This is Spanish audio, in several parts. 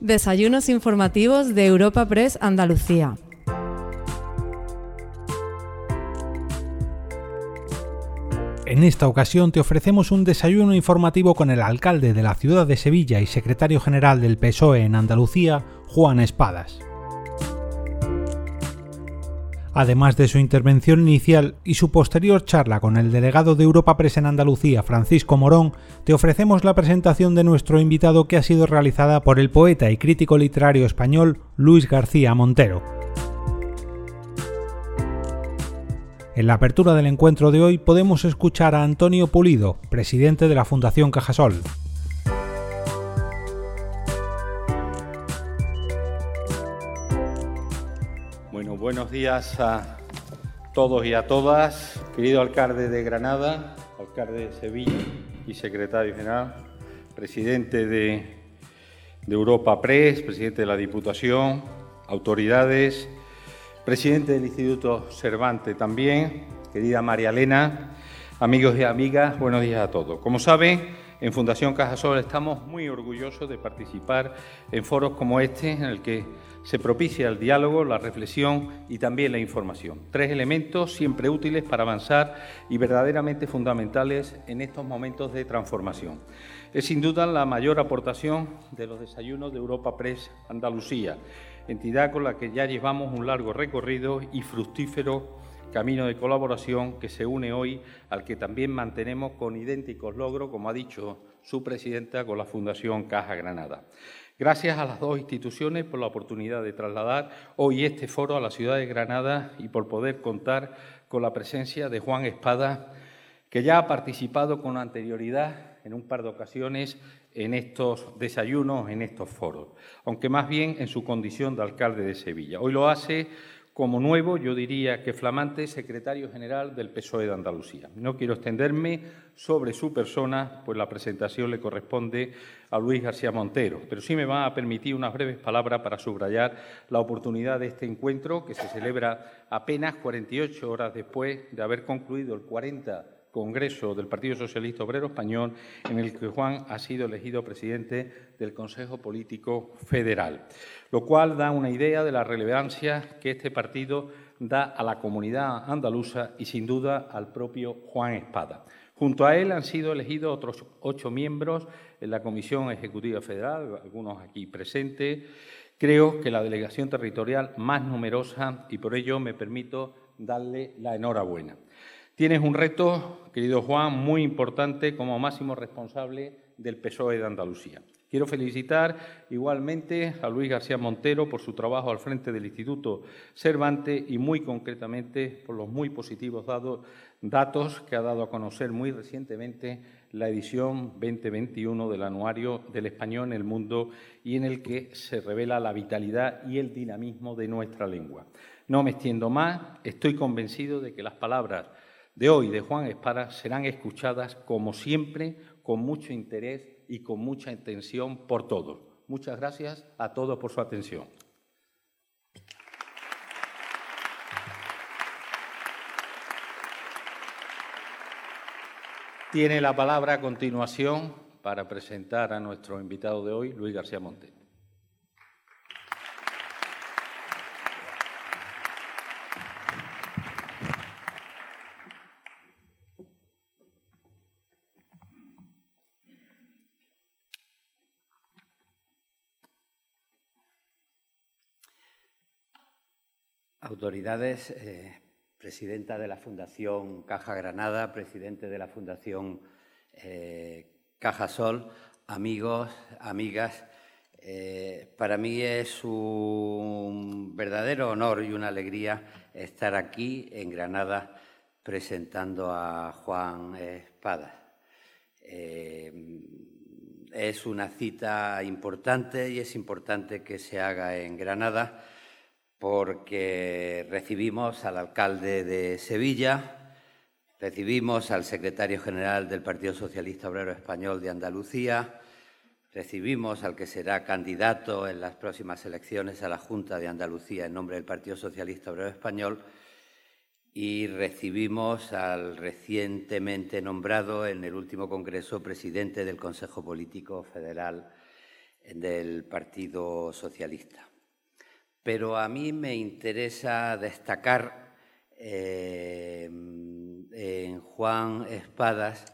Desayunos informativos de Europa Press Andalucía. En esta ocasión te ofrecemos un desayuno informativo con el alcalde de la ciudad de Sevilla y secretario general del PSOE en Andalucía, Juan Espadas. Además de su intervención inicial y su posterior charla con el delegado de Europa Press en Andalucía, Francisco Morón, te ofrecemos la presentación de nuestro invitado que ha sido realizada por el poeta y crítico literario español Luis García Montero. En la apertura del encuentro de hoy podemos escuchar a Antonio Pulido, presidente de la Fundación Cajasol. Buenos días a todos y a todas. Querido alcalde de Granada, alcalde de Sevilla y secretario general, presidente de, Europa Press, presidente de la Diputación, autoridades, presidente del Instituto Cervantes también, querida María Elena, amigos y amigas, buenos días a todos. Como saben, en Fundación Cajasol estamos muy orgullosos de participar en foros como este, en el que se propicia el diálogo, la reflexión y también la información. Tres elementos siempre útiles para avanzar y verdaderamente fundamentales en estos momentos de transformación. Es sin duda la mayor aportación de los desayunos de Europa Press Andalucía, entidad con la que ya llevamos un largo recorrido y fructífero camino de colaboración que se une hoy al que también mantenemos con idénticos logros, como ha dicho su presidenta, con la Fundación Caja Granada. Gracias a las dos instituciones por la oportunidad de trasladar hoy este foro a la ciudad de Granada y por poder contar con la presencia de Juan Espada, que ya ha participado con anterioridad en un par de ocasiones en estos desayunos, en estos foros, aunque más bien en su condición de alcalde de Sevilla. Hoy lo hace como nuevo, yo diría que flamante secretario general del PSOE de Andalucía. No quiero extenderme sobre su persona, pues la presentación le corresponde a Luis García Montero, pero sí me va a permitir unas breves palabras para subrayar la oportunidad de este encuentro que se celebra apenas 48 horas después de haber concluido el 40 Congreso del Partido Socialista Obrero Español, en el que Juan ha sido elegido presidente del Consejo Político Federal, lo cual da una idea de la relevancia que este partido da a la comunidad andaluza y, sin duda, al propio Juan Espada. Junto a él han sido elegidos otros ocho miembros en la Comisión Ejecutiva Federal, algunos aquí presentes. Creo que la delegación territorial más numerosa y por ello me permito darle la enhorabuena. Tienes un reto, querido Juan, muy importante como máximo responsable del PSOE de Andalucía. Quiero felicitar igualmente a Luis García Montero por su trabajo al frente del Instituto Cervantes y muy concretamente por los muy positivos datos que ha dado a conocer muy recientemente la edición 2021 del Anuario del Español en el Mundo y en el que se revela la vitalidad y el dinamismo de nuestra lengua. No me extiendo más, estoy convencido de que las palabras de hoy de Juan Espada serán escuchadas como siempre, con mucho interés y con mucha atención por todos. Muchas gracias a todos por su atención. Tiene la palabra a continuación para presentar a nuestro invitado de hoy, Luis García Monte. Autoridades, eh, presidenta de la Fundación Caja Granada, presidente de la Fundación eh, Caja Sol, amigos, amigas, eh, para mí es un verdadero honor y una alegría estar aquí en Granada presentando a Juan Espada. es una cita importante y es importante que se haga en Granada porque recibimos al alcalde de Sevilla, recibimos al secretario general del Partido Socialista Obrero Español de Andalucía, recibimos al que será candidato en las próximas elecciones a la Junta de Andalucía en nombre del Partido Socialista Obrero Español y recibimos al recientemente nombrado en el último Congreso presidente del Consejo Político Federal del Partido Socialista. Pero a mí me interesa destacar eh, en Juan Espadas,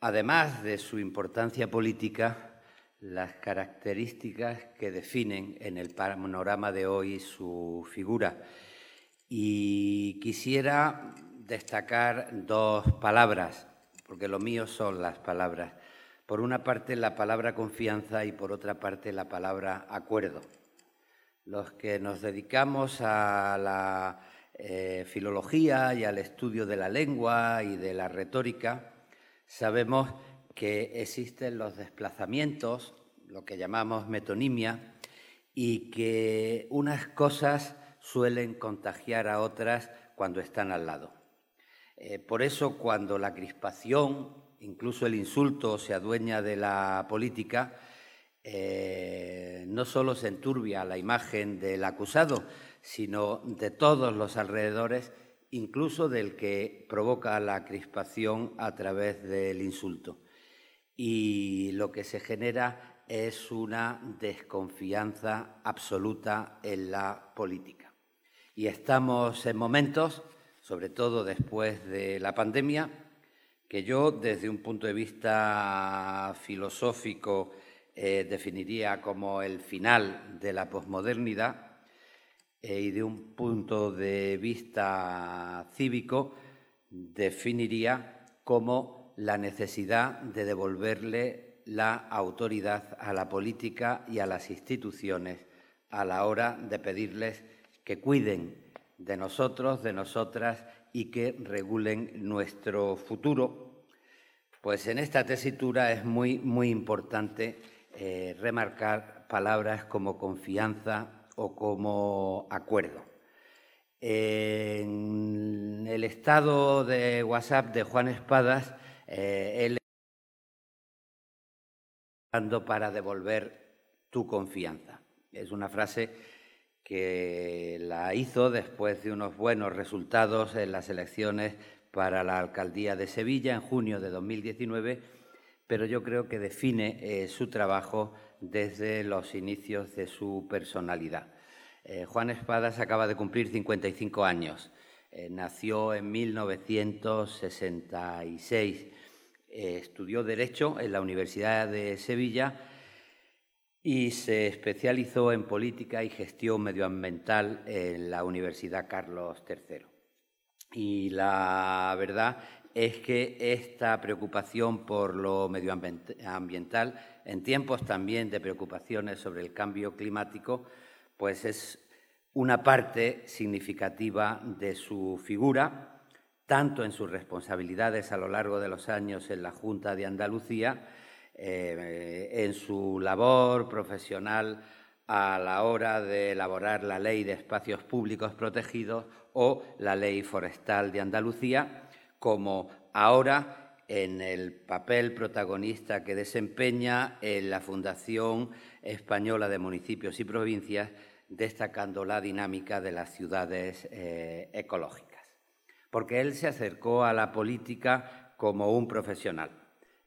además de su importancia política, las características que definen en el panorama de hoy su figura. Y quisiera destacar dos palabras, porque lo mío son las palabras. Por una parte la palabra confianza y por otra parte la palabra acuerdo. Los que nos dedicamos a la eh, filología y al estudio de la lengua y de la retórica, sabemos que existen los desplazamientos, lo que llamamos metonimia, y que unas cosas suelen contagiar a otras cuando están al lado. Eh, por eso, cuando la crispación, incluso el insulto, se adueña de la política, eh, no solo se enturbia la imagen del acusado, sino de todos los alrededores, incluso del que provoca la crispación a través del insulto. Y lo que se genera es una desconfianza absoluta en la política. Y estamos en momentos, sobre todo después de la pandemia, que yo desde un punto de vista filosófico eh, definiría como el final de la posmodernidad, eh, y de un punto de vista cívico definiría como la necesidad de devolverle la autoridad a la política y a las instituciones a la hora de pedirles que cuiden de nosotros, de nosotras y que regulen nuestro futuro. Pues en esta tesitura es muy, muy importante eh, remarcar palabras como confianza, o como acuerdo. En el estado de WhatsApp de Juan Espadas, eh, él para devolver tu confianza. Es una frase que la hizo después de unos buenos resultados en las elecciones para la alcaldía de Sevilla en junio de 2019, pero yo creo que define eh, su trabajo desde los inicios de su personalidad. Eh, Juan Espadas acaba de cumplir 55 años. Eh, nació en 1966. Eh, estudió Derecho en la Universidad de Sevilla y se especializó en política y gestión medioambiental en la Universidad Carlos III. Y la verdad es que esta preocupación por lo medioambiental, en tiempos también de preocupaciones sobre el cambio climático, pues es una parte significativa de su figura, tanto en sus responsabilidades a lo largo de los años en la Junta de Andalucía, eh, en su labor profesional a la hora de elaborar la Ley de Espacios Públicos Protegidos o la Ley Forestal de Andalucía, como ahora en el papel protagonista que desempeña en la Fundación Española de Municipios y Provincias, destacando la dinámica de las ciudades eh, ecológicas. Porque él se acercó a la política como un profesional.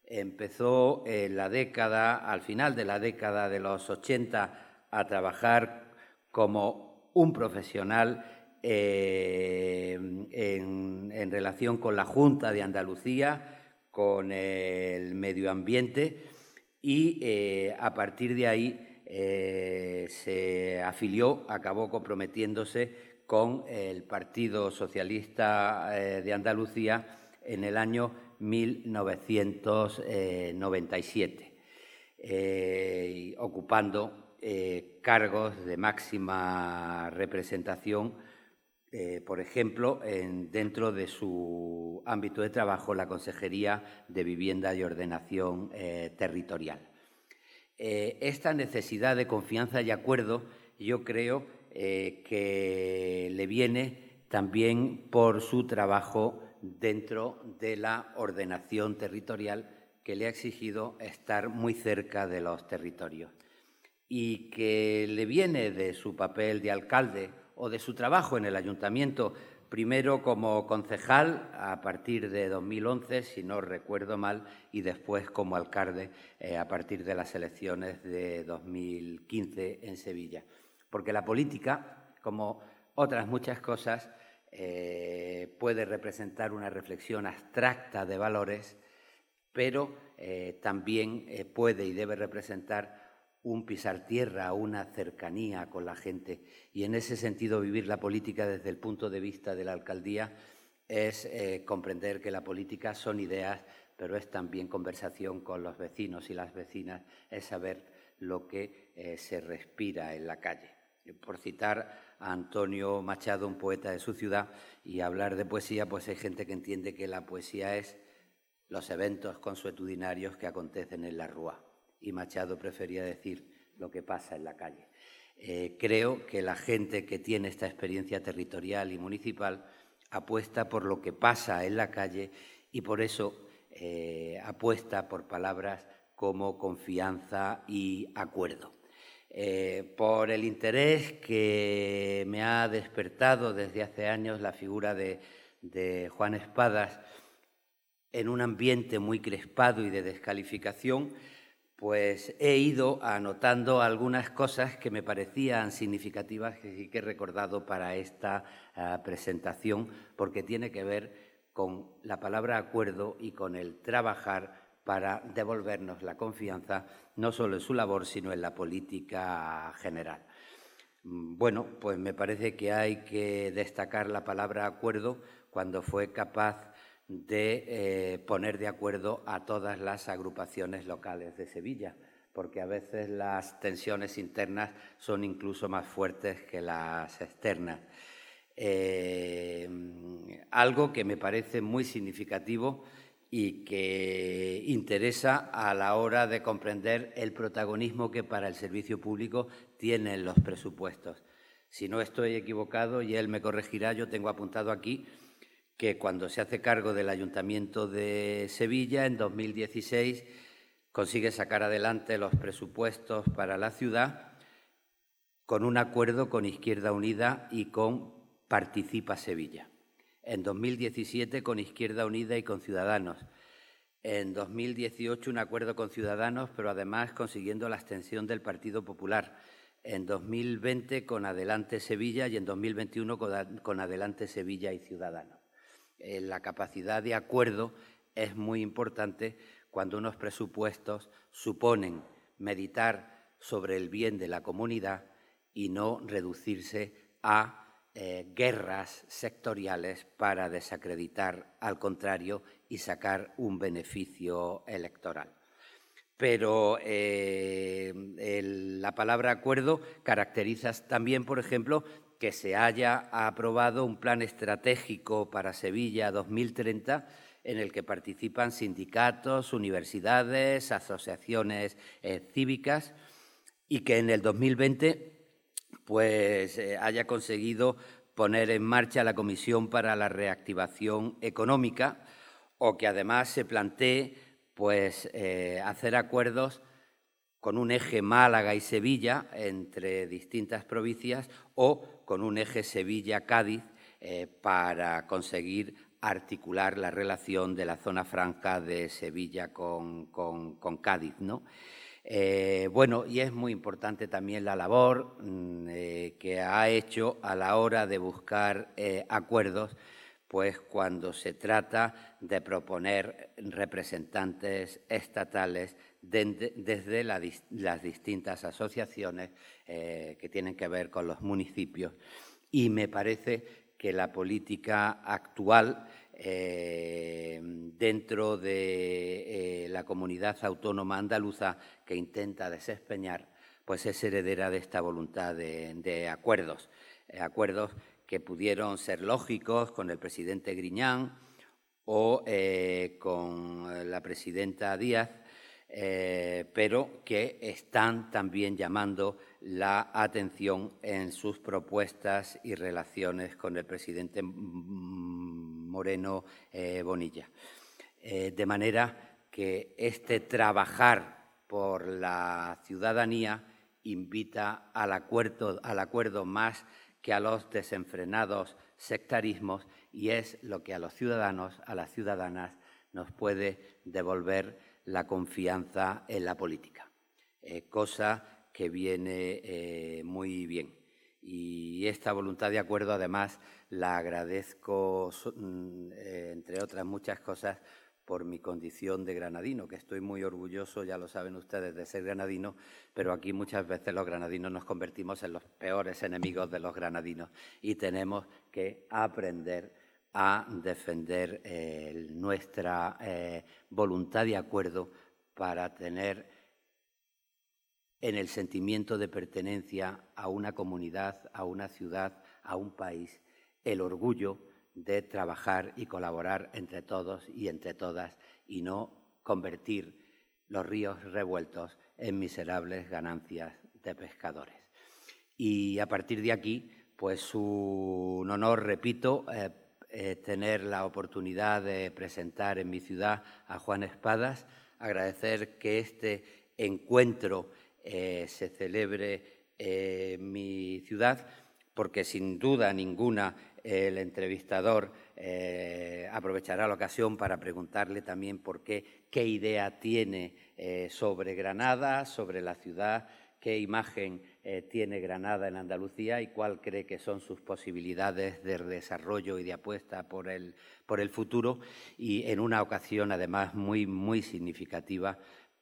Empezó en la década, al final de la década de los 80, a trabajar como un profesional eh, en, relación con la Junta de Andalucía, con el medio ambiente y eh, a partir de ahí eh, se afilió, acabó comprometiéndose con el Partido Socialista de Andalucía en el año 1997, ocupando cargos de máxima representación eh, por ejemplo, dentro de su ámbito de trabajo, la Consejería de Vivienda y Ordenación eh, Territorial. Eh, esta necesidad de confianza y acuerdo, yo creo que le viene también por su trabajo dentro de la ordenación territorial que le ha exigido estar muy cerca de los territorios y que le viene de su papel de alcalde o de su trabajo en el ayuntamiento primero como concejal a partir de 2011, si no recuerdo mal, y después como alcalde eh, a partir de las elecciones de 2015 en Sevilla. Porque la política, como otras muchas cosas, eh, puede representar una reflexión abstracta de valores, pero eh, también puede y debe representar un pisar tierra, una cercanía con la gente. Y en ese sentido, vivir la política desde el punto de vista de la alcaldía es eh, comprender que la política son ideas, pero es también conversación con los vecinos y las vecinas, es saber lo que eh, se respira en la calle. Por citar a Antonio Machado, un poeta de su ciudad, y hablar de poesía, pues hay gente que entiende que la poesía es los eventos consuetudinarios que acontecen en la rúa y Machado prefería decir lo que pasa en la calle. Eh, creo que la gente que tiene esta experiencia territorial y municipal apuesta por lo que pasa en la calle y por eso eh, apuesta por palabras como confianza y acuerdo. Eh, por el interés que me ha despertado desde hace años la figura de Juan Espadas en un ambiente muy crespado y de descalificación, pues he ido anotando algunas cosas que me parecían significativas y que he recordado para esta ah, presentación, porque tiene que ver con la palabra acuerdo y con el trabajar para devolvernos la confianza, no solo en su labor, sino en la política general. Mm, bueno, pues me parece que hay que destacar la palabra acuerdo cuando fue capaz de eh, poner de acuerdo a todas las agrupaciones locales de Sevilla, porque a veces las tensiones internas son incluso más fuertes que las externas. Eh, algo que me parece muy significativo y que interesa a la hora de comprender el protagonismo que para el servicio público tienen los presupuestos. Si no estoy equivocado, y él me corregirá, yo tengo apuntado aquí que cuando se hace cargo del Ayuntamiento de Sevilla, en 2016, consigue sacar adelante los presupuestos para la ciudad con un acuerdo con Izquierda Unida y con Participa Sevilla. En 2017 con Izquierda Unida y con Ciudadanos. En 2018 un acuerdo con Ciudadanos, pero además consiguiendo la extensión del Partido Popular. En 2020 con Adelante Sevilla y en 2021 con Adelante Sevilla y Ciudadanos. Eh, la capacidad de acuerdo es muy importante cuando unos presupuestos suponen meditar sobre el bien de la comunidad y no reducirse a eh, guerras sectoriales para desacreditar al contrario y sacar un beneficio electoral. Pero eh, la palabra acuerdo caracteriza también, por ejemplo, que se haya aprobado un plan estratégico para Sevilla 2030 en el que participan sindicatos, universidades, asociaciones eh, cívicas y que en el 2020 pues eh, haya conseguido poner en marcha la Comisión para la Reactivación Económica o que además se plantee pues eh, hacer acuerdos con un eje Málaga y Sevilla entre distintas provincias o con un eje Sevilla-Cádiz eh, para conseguir articular la relación de la zona franca de Sevilla con, Cádiz. ¿no? Eh, bueno, y es muy importante también la labor mm, eh, que ha hecho a la hora de buscar acuerdos, pues cuando se trata de proponer representantes estatales desde las distintas asociaciones eh, que tienen que ver con los municipios. Y me parece que la política actual eh, dentro de eh, la comunidad autónoma andaluza que intenta desempeñar, pues es heredera de esta voluntad de, acuerdos, acuerdos que pudieron ser lógicos con el presidente Griñán o con la presidenta Díaz, pero que están también llamando la atención en sus propuestas y relaciones con el presidente Moreno eh, Bonilla. Eh, de manera que este trabajar por la ciudadanía invita al acuerdo, al acuerdo más que a los desenfrenados sectarismos y es lo que a los ciudadanos, a las ciudadanas, nos puede devolver la confianza en la política, eh, cosa que viene eh, muy bien. Y esta voluntad de acuerdo, además, la agradezco, mm, eh, entre otras muchas cosas, por mi condición de granadino, que estoy muy orgulloso, ya lo saben ustedes, de ser granadino, pero aquí muchas veces los granadinos nos convertimos en los peores enemigos de los granadinos y tenemos que aprender a defender eh, nuestra eh, voluntad de acuerdo para tener en el sentimiento de pertenencia a una comunidad, a una ciudad, a un país, el orgullo de trabajar y colaborar entre todos y entre todas y no convertir los ríos revueltos en miserables ganancias de pescadores. Y a partir de aquí, pues un honor, repito, eh, eh, tener la oportunidad de presentar en mi ciudad a Juan Espadas, agradecer que este encuentro eh, se celebre en mi ciudad, porque sin duda ninguna el entrevistador eh, aprovechará la ocasión para preguntarle también por qué, qué idea tiene eh, sobre Granada, sobre la ciudad, qué imagen eh, tiene Granada en Andalucía y cuál cree que son sus posibilidades de desarrollo y de apuesta por el, por el futuro. Y en una ocasión, además, muy, muy significativa,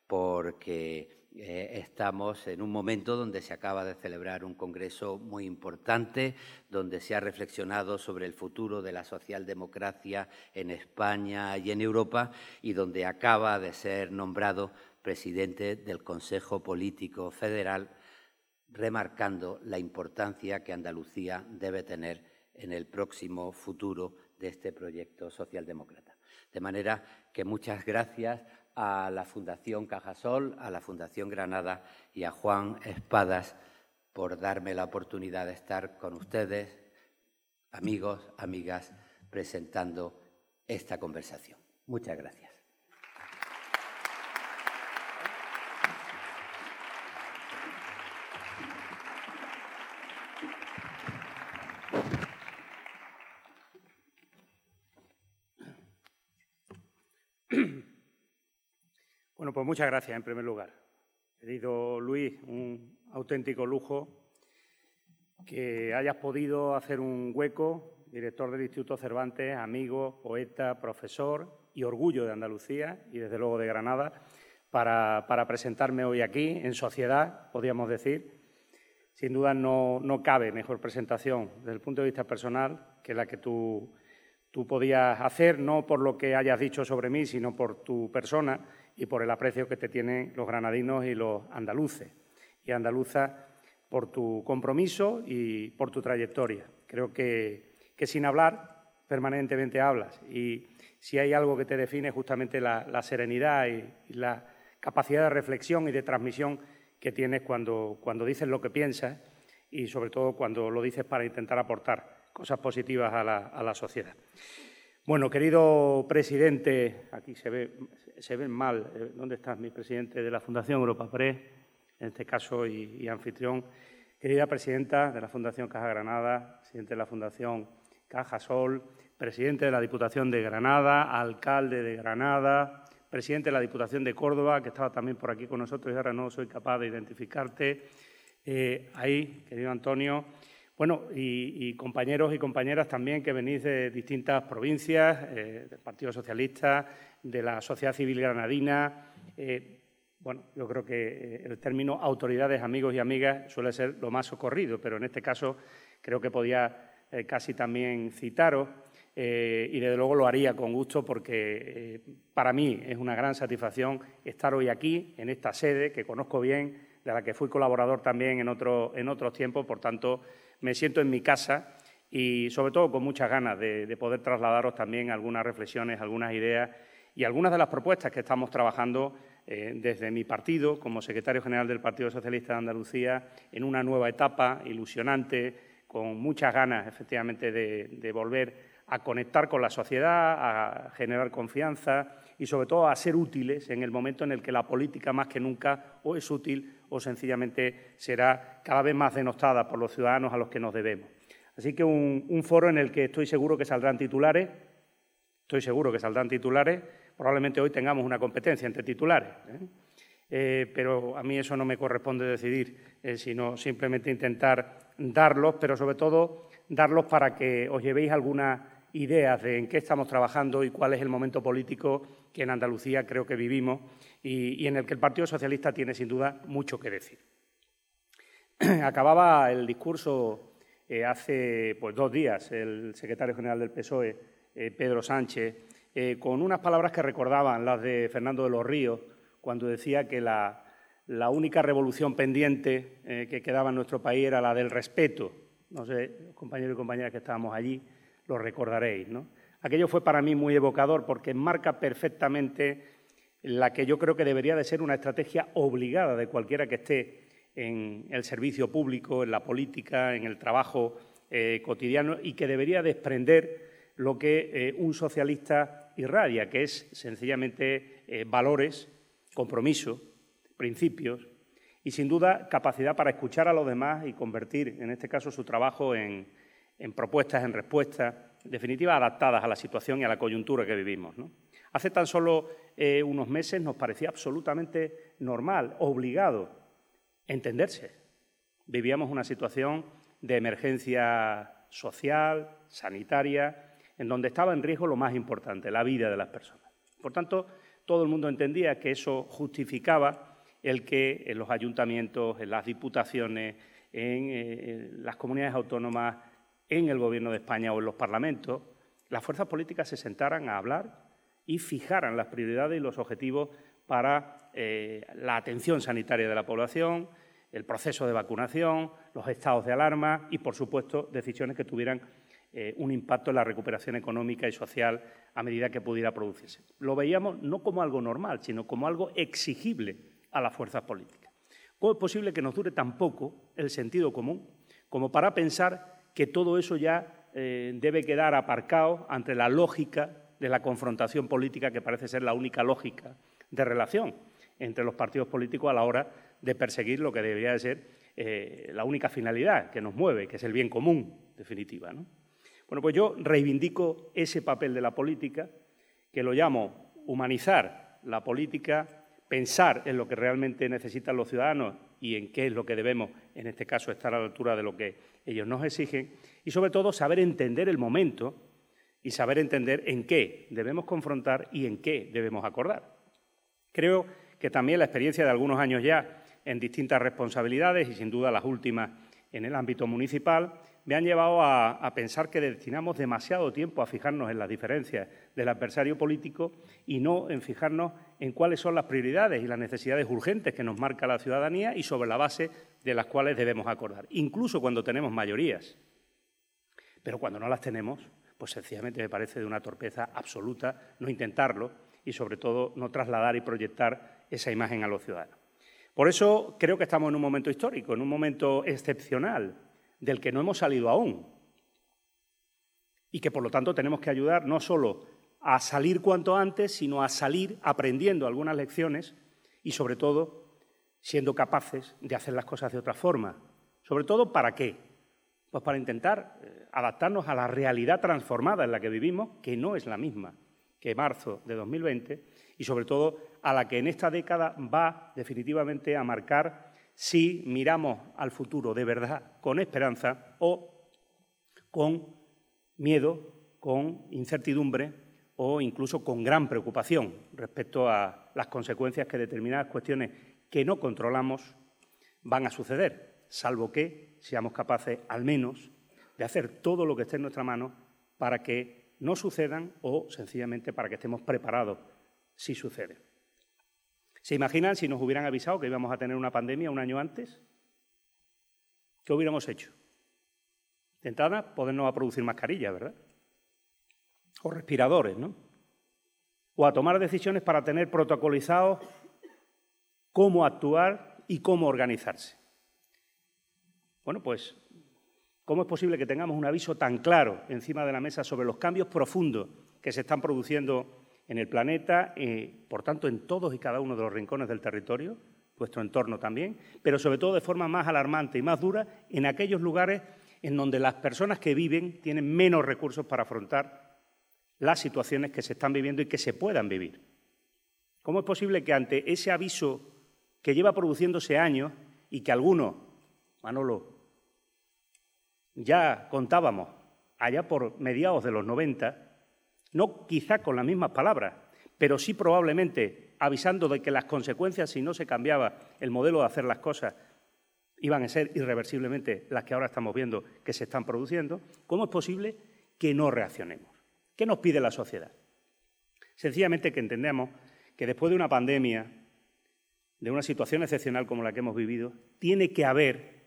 porque eh, estamos en un momento donde se acaba de celebrar un congreso muy importante, donde se ha reflexionado sobre el futuro de la socialdemocracia en España y en Europa y donde acaba de ser nombrado presidente del Consejo Político Federal, remarcando la importancia que Andalucía debe tener en el próximo futuro de este proyecto socialdemócrata. De manera que muchas gracias a la Fundación Cajasol, a la Fundación Granada y a Juan Espadas por darme la oportunidad de estar con ustedes, amigos, amigas, presentando esta conversación. Muchas gracias. Bueno, pues muchas gracias en primer lugar. Querido Luis, un auténtico lujo que hayas podido hacer un hueco, director del Instituto Cervantes, amigo, poeta, profesor y orgullo de Andalucía y desde luego de Granada, para, presentarme hoy aquí, en sociedad, podríamos decir. Sin duda no, no, cabe mejor presentación desde el punto de vista personal que la que tú, tú podías hacer, no por lo que hayas dicho sobre mí, sino por tu persona y por el aprecio que te tienen los granadinos y los andaluces y andaluzas por tu compromiso y por tu trayectoria. Creo que, sin hablar permanentemente hablas y si hay algo que te define justamente la, serenidad y, la capacidad de reflexión y de transmisión que tienes cuando, cuando dices lo que piensas y sobre todo cuando lo dices para intentar aportar cosas positivas a la, a la sociedad. Bueno, querido presidente, aquí se ve, se ven mal. Eh, ¿Dónde está mi presidente de la Fundación Europa Press, en este caso, y, anfitrión? Querida presidenta de la Fundación Caja Granada, presidente de la Fundación Caja Sol, presidente de la Diputación de Granada, alcalde de Granada, presidente de la Diputación de Córdoba, que estaba también por aquí con nosotros y ahora no soy capaz de identificarte. Eh, ahí, querido Antonio. Bueno, y, compañeros y compañeras también que venís de distintas provincias, eh, del Partido Socialista, de la sociedad civil granadina. Eh, bueno, yo creo que eh, el término autoridades, amigos y amigas suele ser lo más socorrido, pero en este caso creo que podía casi también citaros y desde luego lo haría con gusto porque para mí es una gran satisfacción estar hoy aquí, en esta sede que conozco bien, de la que fui colaborador también en, otro, en otros tiempos, por tanto me siento en mi casa y sobre todo con muchas ganas de, de poder trasladaros también algunas reflexiones, algunas ideas y algunas de las propuestas que estamos trabajando eh, desde mi partido, como secretario general del Partido Socialista de Andalucía, en una nueva etapa ilusionante, con muchas ganas, efectivamente, de, volver a conectar con la sociedad, a generar confianza y, sobre todo, a ser útiles en el momento en el que la política, más que nunca, o es útil o sencillamente será cada vez más denostada por los ciudadanos a los que nos debemos. Así que un, foro en el que estoy seguro que saldrán titulares, estoy seguro que saldrán titulares, probablemente hoy tengamos una competencia entre titulares, ¿eh? Eh, pero a mí eso no me corresponde decidir, eh, sino simplemente intentar darlos, pero sobre todo darlos para que os llevéis algunas ideas de en qué estamos trabajando y cuál es el momento político que en Andalucía creo que vivimos y, en el que el Partido Socialista tiene sin duda mucho que decir. Acababa el discurso eh, hace pues, dos días el secretario general del PSOE, Pedro Sánchez, con unas palabras que recordaban las de Fernando de los Ríos, cuando decía que la, única revolución pendiente eh, que quedaba en nuestro país era la del respeto. No sé, compañeros y compañeras que estábamos allí, lo recordaréis. ¿no? Aquello fue para mí muy evocador porque enmarca perfectamente la que yo creo que debería de ser una estrategia obligada de cualquiera que esté en el servicio público, en la política, en el trabajo eh, cotidiano y que debería desprender lo que eh, un socialista irradia, que es sencillamente valores compromiso, principios y, sin duda, capacidad para escuchar a los demás y convertir, en este caso, su trabajo en, propuestas, en respuestas, en definitiva, adaptadas a la situación y a la coyuntura que vivimos. Hace tan solo eh, unos meses nos parecía absolutamente normal, obligado, entenderse. Vivíamos una situación de emergencia social, sanitaria, en donde estaba en riesgo lo más importante, la vida de las personas. Por tanto, todo el mundo entendía que eso justificaba el que en los ayuntamientos, en las diputaciones, en, eh, las comunidades autónomas, en el Gobierno de España o en los parlamentos, las fuerzas políticas se sentaran a hablar y fijaran las prioridades y los objetivos para eh, la atención sanitaria de la población, el proceso de vacunación, los estados de alarma y, por supuesto, decisiones que tuvieran eh, un impacto en la recuperación económica y social a medida que pudiera producirse. Lo veíamos no como algo normal, sino como algo exigible a las fuerzas políticas. ¿Cómo es posible que nos dure tan poco el sentido común como para pensar que todo eso ya eh, debe quedar aparcado ante la lógica de la confrontación política, que parece ser la única lógica de relación entre los partidos políticos a la hora de perseguir lo que debería de ser eh, la única finalidad que nos mueve, que es el bien común, definitiva. ¿no? Bueno, pues yo reivindico ese papel de la política, que lo llamo humanizar la política, pensar en lo que realmente necesitan los ciudadanos y en qué es lo que debemos, en este caso, estar a la altura de lo que ellos nos exigen, y sobre todo saber entender el momento y saber entender en qué debemos confrontar y en qué debemos acordar. Creo que también la experiencia de algunos años ya en distintas responsabilidades y sin duda las últimas en el ámbito municipal me han llevado a, pensar que destinamos demasiado tiempo a fijarnos en las diferencias del adversario político y no en fijarnos en cuáles son las prioridades y las necesidades urgentes que nos marca la ciudadanía y sobre la base de las cuales debemos acordar, incluso cuando tenemos mayorías. Pero cuando no las tenemos, pues sencillamente me parece de una torpeza absoluta no intentarlo y sobre todo no trasladar y proyectar esa imagen a los ciudadanos. Por eso creo que estamos en un momento histórico, en un momento excepcional del que no hemos salido aún. Y que por lo tanto tenemos que ayudar no solo a salir cuanto antes, sino a salir aprendiendo algunas lecciones y sobre todo siendo capaces de hacer las cosas de otra forma. Sobre todo para qué? Pues para intentar eh, adaptarnos a la realidad transformada en la que vivimos, que no es la misma que marzo de 2020, y sobre todo a la que en esta década va definitivamente a marcar si miramos al futuro de verdad con esperanza o con miedo, con incertidumbre o incluso con gran preocupación respecto a las consecuencias que determinadas cuestiones que no controlamos van a suceder, salvo que seamos capaces al menos de hacer todo lo que esté en nuestra mano para que no sucedan o sencillamente para que estemos preparados si sucede. ¿Se imaginan si nos hubieran avisado que íbamos a tener una pandemia un año antes? ¿Qué hubiéramos hecho? De entrada, podernos a producir mascarillas, ¿verdad? O respiradores, ¿no? O a tomar decisiones para tener protocolizados cómo actuar y cómo organizarse. Bueno, pues, ¿cómo es posible que tengamos un aviso tan claro encima de la mesa sobre los cambios profundos que se están produciendo en el planeta, eh, por tanto, en todos y cada uno de los rincones del territorio, vuestro entorno también, pero sobre todo de forma más alarmante y más dura en aquellos lugares en donde las personas que viven tienen menos recursos para afrontar las situaciones que se están viviendo y que se puedan vivir. ¿Cómo es posible que ante ese aviso que lleva produciéndose años y que algunos, Manolo, ya contábamos allá por mediados de los 90, no quizá con las mismas palabras, pero sí probablemente avisando de que las consecuencias, si no se cambiaba el modelo de hacer las cosas, iban a ser irreversiblemente las que ahora estamos viendo que se están produciendo, ¿cómo es posible que no reaccionemos? ¿Qué nos pide la sociedad? Sencillamente que entendemos que después de una pandemia, de una situación excepcional como la que hemos vivido, tiene que haber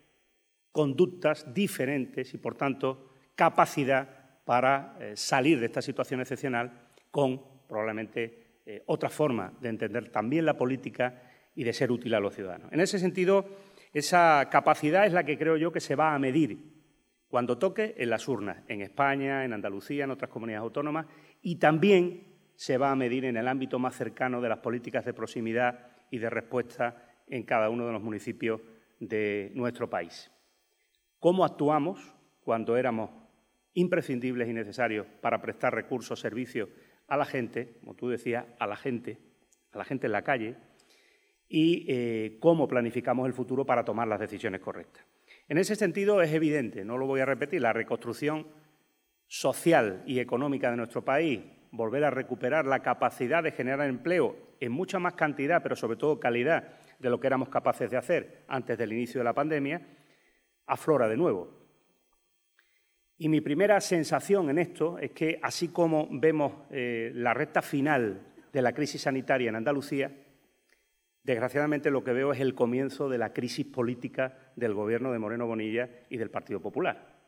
conductas diferentes y, por tanto, capacidad para eh, salir de esta situación excepcional con probablemente eh, otra forma de entender también la política y de ser útil a los ciudadanos. En ese sentido, esa capacidad es la que creo yo que se va a medir cuando toque en las urnas, en España, en Andalucía, en otras comunidades autónomas, y también se va a medir en el ámbito más cercano de las políticas de proximidad y de respuesta en cada uno de los municipios de nuestro país. ¿Cómo actuamos cuando éramos imprescindibles y necesarios para prestar recursos, servicios a la gente, como tú decías, a la gente, a la gente en la calle, y eh, cómo planificamos el futuro para tomar las decisiones correctas. En ese sentido es evidente, no lo voy a repetir, la reconstrucción social y económica de nuestro país, volver a recuperar la capacidad de generar empleo en mucha más cantidad, pero sobre todo calidad de lo que éramos capaces de hacer antes del inicio de la pandemia, aflora de nuevo. Y mi primera sensación en esto es que, así como vemos eh, la recta final de la crisis sanitaria en Andalucía, Desgraciadamente lo que veo es el comienzo de la crisis política del gobierno de Moreno Bonilla y del Partido Popular.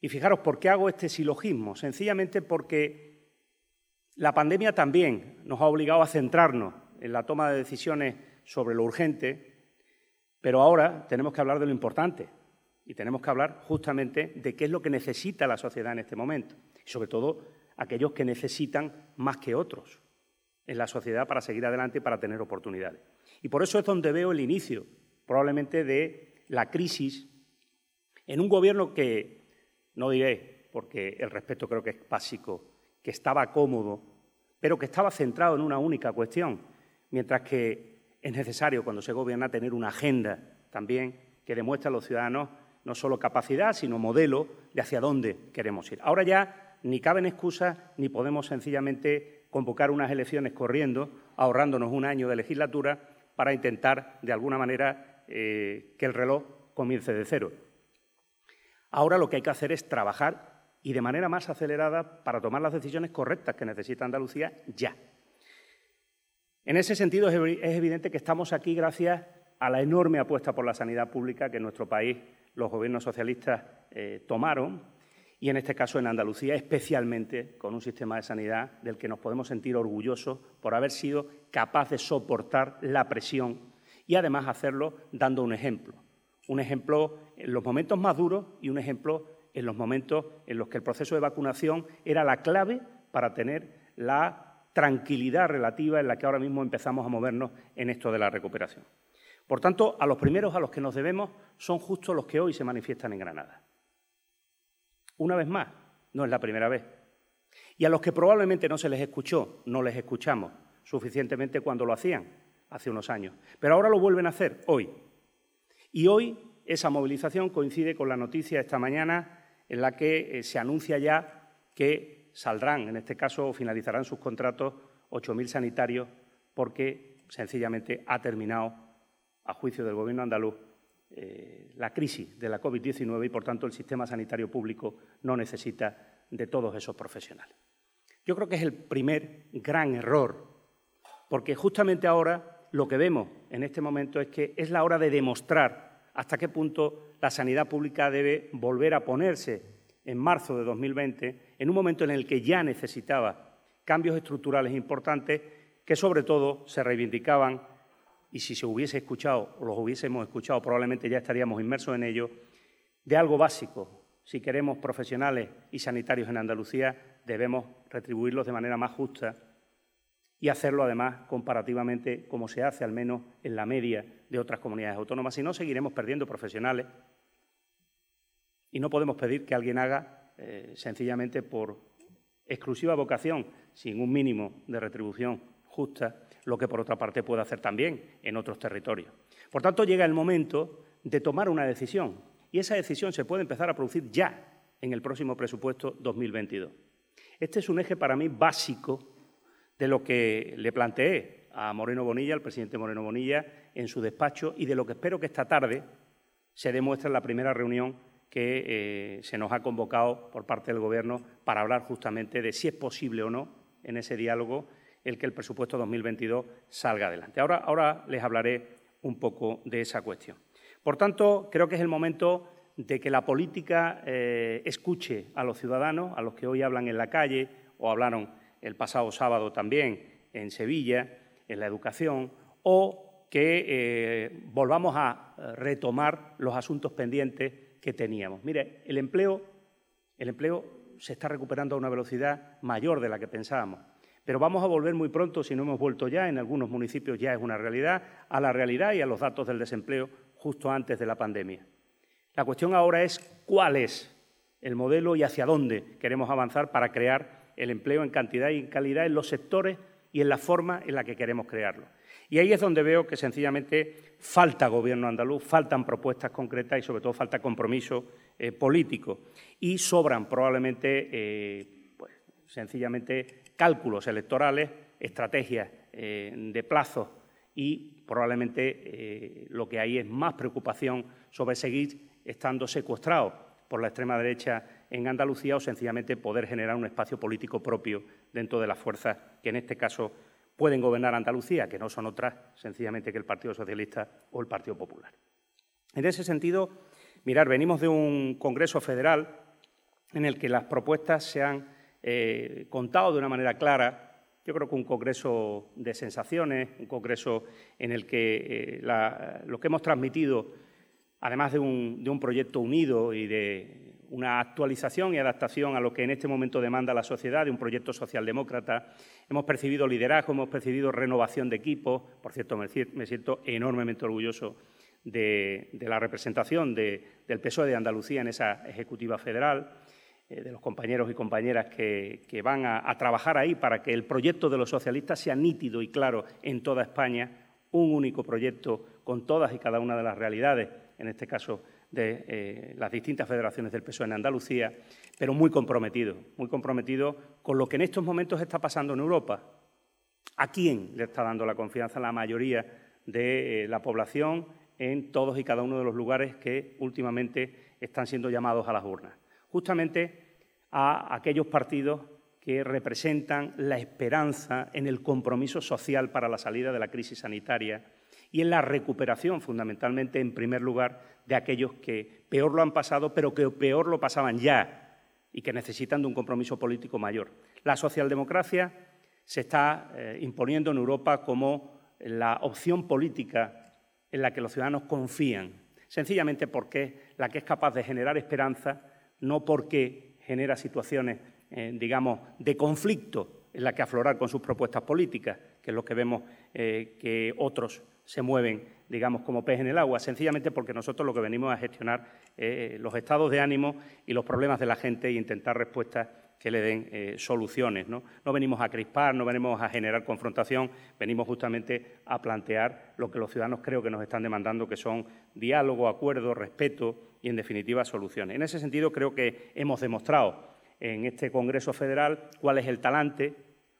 Y fijaros, ¿por qué hago este silogismo? Sencillamente porque la pandemia también nos ha obligado a centrarnos en la toma de decisiones sobre lo urgente, pero ahora tenemos que hablar de lo importante y tenemos que hablar justamente de qué es lo que necesita la sociedad en este momento, y sobre todo aquellos que necesitan más que otros en la sociedad para seguir adelante y para tener oportunidades. Y por eso es donde veo el inicio, probablemente, de la crisis en un gobierno que, no diré, porque el respeto creo que es básico, que estaba cómodo, pero que estaba centrado en una única cuestión, mientras que es necesario cuando se gobierna tener una agenda también que demuestre a los ciudadanos no solo capacidad, sino modelo de hacia dónde queremos ir. Ahora ya ni caben excusas ni podemos sencillamente convocar unas elecciones corriendo, ahorrándonos un año de legislatura para intentar, de alguna manera, eh, que el reloj comience de cero. Ahora lo que hay que hacer es trabajar y de manera más acelerada para tomar las decisiones correctas que necesita Andalucía ya. En ese sentido, es evidente que estamos aquí gracias a la enorme apuesta por la sanidad pública que nuestro país los gobiernos socialistas eh, tomaron y en este caso en Andalucía, especialmente con un sistema de sanidad del que nos podemos sentir orgullosos por haber sido capaz de soportar la presión y además hacerlo dando un ejemplo. Un ejemplo en los momentos más duros y un ejemplo en los momentos en los que el proceso de vacunación era la clave para tener la tranquilidad relativa en la que ahora mismo empezamos a movernos en esto de la recuperación. Por tanto, a los primeros a los que nos debemos son justo los que hoy se manifiestan en Granada. Una vez más, no es la primera vez. Y a los que probablemente no se les escuchó, no les escuchamos suficientemente cuando lo hacían hace unos años. Pero ahora lo vuelven a hacer hoy. Y hoy esa movilización coincide con la noticia esta mañana en la que eh, se anuncia ya que saldrán, en este caso, o finalizarán sus contratos 8.000 sanitarios porque sencillamente ha terminado, a juicio del Gobierno andaluz, eh, la crisis de la COVID-19 y, por tanto, el sistema sanitario público no necesita de todos esos profesionales. Yo creo que es el primer gran error, porque justamente ahora lo que vemos en este momento es que es la hora de demostrar hasta qué punto la sanidad pública debe volver a ponerse en marzo de 2020, en un momento en el que ya necesitaba cambios estructurales importantes que sobre todo se reivindicaban y si se hubiese escuchado o los hubiésemos escuchado, probablemente ya estaríamos inmersos en ello, de algo básico. Si queremos profesionales y sanitarios en Andalucía, debemos retribuirlos de manera más justa y hacerlo además comparativamente como se hace al menos en la media de otras comunidades autónomas. Si no, seguiremos perdiendo profesionales y no podemos pedir que alguien haga eh, sencillamente por exclusiva vocación, sin un mínimo de retribución justa, lo que por otra parte puede hacer también en otros territorios. Por tanto, llega el momento de tomar una decisión y esa decisión se puede empezar a producir ya en el próximo presupuesto 2022. Este es un eje para mí básico de lo que le planteé a Moreno Bonilla, al presidente Moreno Bonilla, en su despacho y de lo que espero que esta tarde se demuestre en la primera reunión que eh, se nos ha convocado por parte del Gobierno para hablar justamente de si es posible o no en ese diálogo el que el presupuesto 2022 salga adelante. Ahora, ahora les hablaré un poco de esa cuestión. Por tanto, creo que es el momento de que la política eh, escuche a los ciudadanos, a los que hoy hablan en la calle o hablaron el pasado sábado también en Sevilla, en la educación, o que eh, volvamos a retomar los asuntos pendientes que teníamos. Mire, el empleo, el empleo se está recuperando a una velocidad mayor de la que pensábamos. Pero vamos a volver muy pronto, si no hemos vuelto ya, en algunos municipios ya es una realidad, a la realidad y a los datos del desempleo justo antes de la pandemia. La cuestión ahora es cuál es el modelo y hacia dónde queremos avanzar para crear el empleo en cantidad y en calidad en los sectores y en la forma en la que queremos crearlo. Y ahí es donde veo que sencillamente falta gobierno andaluz, faltan propuestas concretas y sobre todo falta compromiso eh, político. Y sobran probablemente, eh, pues, sencillamente, cálculos electorales, estrategias eh, de plazo y probablemente lo que hay es más preocupación sobre seguir estando secuestrados por la extrema derecha en Andalucía o sencillamente poder generar un espacio político propio dentro de las fuerzas que en este caso pueden gobernar Andalucía, que no son otras sencillamente que el Partido Socialista o el Partido Popular. En ese sentido, mirar, venimos de un Congreso federal en el que las propuestas se han eh, contado de una manera clara. Yo creo que un congreso de sensaciones, un congreso en el que eh, lo que hemos transmitido, además de un proyecto unido y de una actualización y adaptación a lo que en este momento demanda la sociedad de un proyecto socialdemócrata. Hemos percibido liderazgo, hemos percibido renovación de equipos. Por cierto, me siento enormemente orgulloso de, la representación del PSOE de Andalucía en esa Ejecutiva Federal, de los compañeros y compañeras que, van a, a trabajar ahí para que el proyecto de los socialistas sea nítido y claro en toda España, un único proyecto con todas y cada una de las realidades, en este caso de eh, las distintas federaciones del PSOE en Andalucía, pero muy comprometido, muy comprometido con lo que en estos momentos está pasando en Europa. ¿A quién le está dando la confianza la mayoría de eh, la población en todos y cada uno de los lugares que últimamente están siendo llamados a las urnas? Justamente a aquellos partidos que representan la esperanza en el compromiso social para la salida de la crisis sanitaria y en la recuperación, fundamentalmente, en primer lugar, de aquellos que peor lo han pasado, pero que peor lo pasaban ya y que necesitan de un compromiso político mayor. La socialdemocracia se está eh, imponiendo en Europa como la opción política en la que los ciudadanos confían, sencillamente porque es la que es capaz de generar esperanza, no porque genera situaciones, eh, digamos, de conflicto en la que aflorar con sus propuestas políticas, que es lo que vemos eh, que otros se mueven, digamos, como pez en el agua, sencillamente porque nosotros lo que venimos a gestionar eh, los estados de ánimo y los problemas de la gente e intentar respuestas que le den eh, soluciones. ¿no? no venimos a crispar, no venimos a generar confrontación, venimos justamente a plantear lo que los ciudadanos creo que nos están demandando, que son diálogo, acuerdo, respeto y, en definitiva, soluciones. En ese sentido, creo que hemos demostrado en este Congreso Federal cuál es el talante,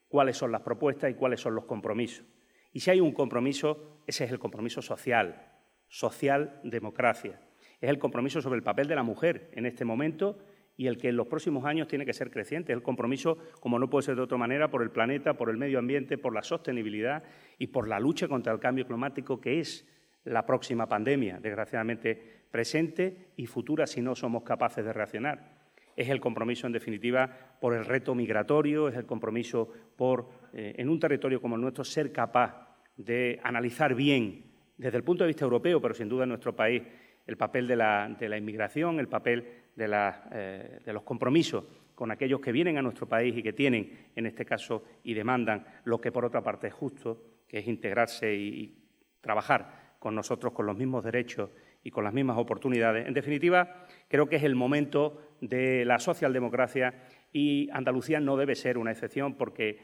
cuáles son las propuestas y cuáles son los compromisos. Y si hay un compromiso, ese es el compromiso social, social-democracia. Es el compromiso sobre el papel de la mujer en este momento y el que en los próximos años tiene que ser creciente. Es el compromiso, como no puede ser de otra manera, por el planeta, por el medio ambiente, por la sostenibilidad y por la lucha contra el cambio climático, que es la próxima pandemia, desgraciadamente presente y futura si no somos capaces de reaccionar. Es el compromiso, en definitiva, por el reto migratorio, es el compromiso por, eh, en un territorio como el nuestro, ser capaz de analizar bien, desde el punto de vista europeo, pero sin duda en nuestro país, el papel de la, inmigración, el papel eh, de, los compromisos con aquellos que vienen a nuestro país y que tienen, en este caso, y demandan lo que por otra parte es justo, que es integrarse y, trabajar con nosotros con los mismos derechos y con las mismas oportunidades. En definitiva, creo que es el momento de la socialdemocracia y Andalucía no debe ser una excepción porque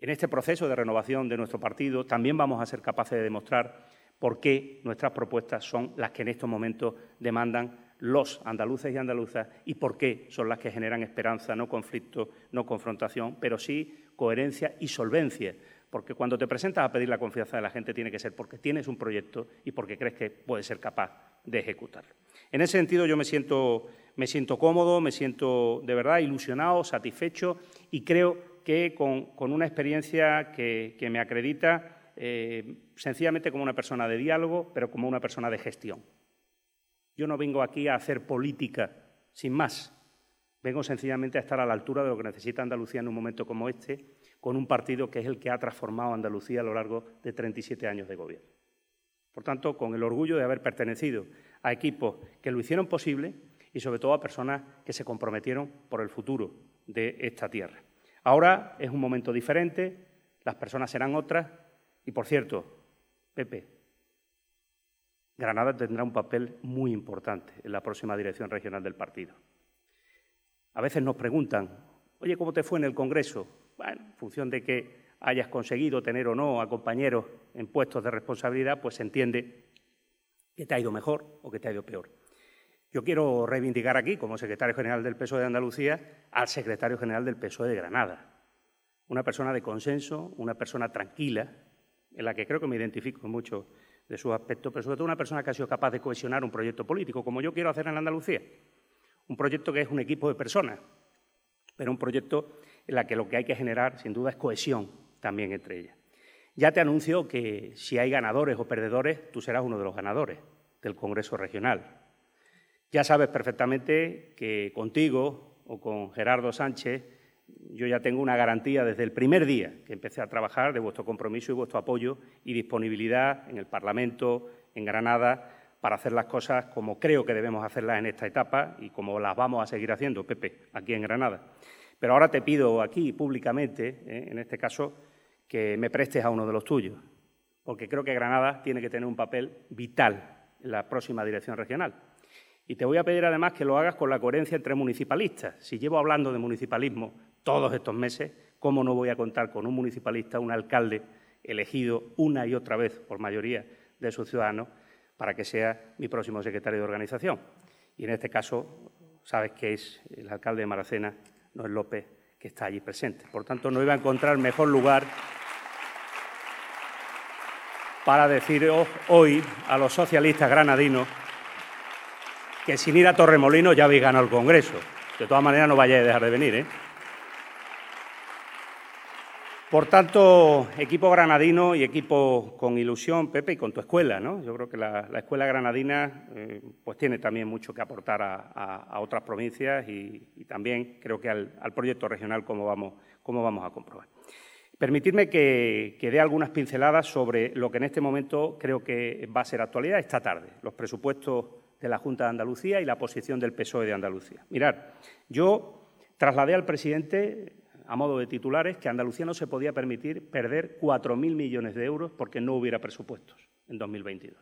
en este proceso de renovación de nuestro partido también vamos a ser capaces de demostrar por qué nuestras propuestas son las que en estos momentos demandan los andaluces y andaluzas y por qué son las que generan esperanza, no conflicto, no confrontación, pero sí coherencia y solvencia. Porque cuando te presentas a pedir la confianza de la gente tiene que ser porque tienes un proyecto y porque crees que puedes ser capaz de ejecutarlo. En ese sentido yo me siento, me siento cómodo, me siento de verdad ilusionado, satisfecho y creo que con, una experiencia que, me acredita eh, sencillamente como una persona de diálogo, pero como una persona de gestión. Yo no vengo aquí a hacer política sin más. Vengo sencillamente a estar a la altura de lo que necesita Andalucía en un momento como este, con un partido que es el que ha transformado Andalucía a lo largo de 37 años de gobierno. Por tanto, con el orgullo de haber pertenecido a equipos que lo hicieron posible y sobre todo a personas que se comprometieron por el futuro de esta tierra. Ahora es un momento diferente, las personas serán otras y, por cierto, Pepe, Granada tendrá un papel muy importante en la próxima dirección regional del partido. A veces nos preguntan, oye, ¿cómo te fue en el Congreso? Bueno, en función de que hayas conseguido tener o no a compañeros en puestos de responsabilidad, pues se entiende que te ha ido mejor o que te ha ido peor. Yo quiero reivindicar aquí, como secretario general del PSOE de Andalucía, al secretario general del PSOE de Granada. Una persona de consenso, una persona tranquila, en la que creo que me identifico mucho de sus aspectos, pero sobre todo una persona que ha sido capaz de cohesionar un proyecto político, como yo quiero hacer en Andalucía. Un proyecto que es un equipo de personas, pero un proyecto en el que lo que hay que generar, sin duda, es cohesión también entre ellas. Ya te anuncio que si hay ganadores o perdedores, tú serás uno de los ganadores del Congreso Regional. Ya sabes perfectamente que contigo o con Gerardo Sánchez yo ya tengo una garantía desde el primer día que empecé a trabajar de vuestro compromiso y vuestro apoyo y disponibilidad en el Parlamento, en Granada, para hacer las cosas como creo que debemos hacerlas en esta etapa y como las vamos a seguir haciendo, Pepe, aquí en Granada. Pero ahora te pido aquí públicamente, ¿eh? en este caso, que me prestes a uno de los tuyos, porque creo que Granada tiene que tener un papel vital en la próxima dirección regional. Y te voy a pedir además que lo hagas con la coherencia entre municipalistas. Si llevo hablando de municipalismo todos estos meses, ¿cómo no voy a contar con un municipalista, un alcalde elegido una y otra vez por mayoría de sus ciudadanos para que sea mi próximo secretario de organización? Y en este caso, sabes que es el alcalde de Maracena, no es López, que está allí presente. Por tanto, no iba a encontrar mejor lugar para deciros hoy a los socialistas granadinos que sin ir a Torremolinos ya habéis ganado el Congreso. De todas maneras, no vayáis a dejar de venir. ¿eh? Por tanto, equipo granadino y equipo con ilusión, Pepe, y con tu escuela, ¿no? Yo creo que la, escuela granadina eh, pues tiene también mucho que aportar a, otras provincias y, también creo que al, proyecto regional, como vamos, vamos a comprobar. Permitidme que, que, dé algunas pinceladas sobre lo que en este momento creo que va a ser actualidad esta tarde, los presupuestos de la Junta de Andalucía y la posición del PSOE de Andalucía. Mirar, yo trasladé al presidente a modo de titulares, que Andalucía no se podía permitir perder 4.000 millones de euros porque no hubiera presupuestos en 2022.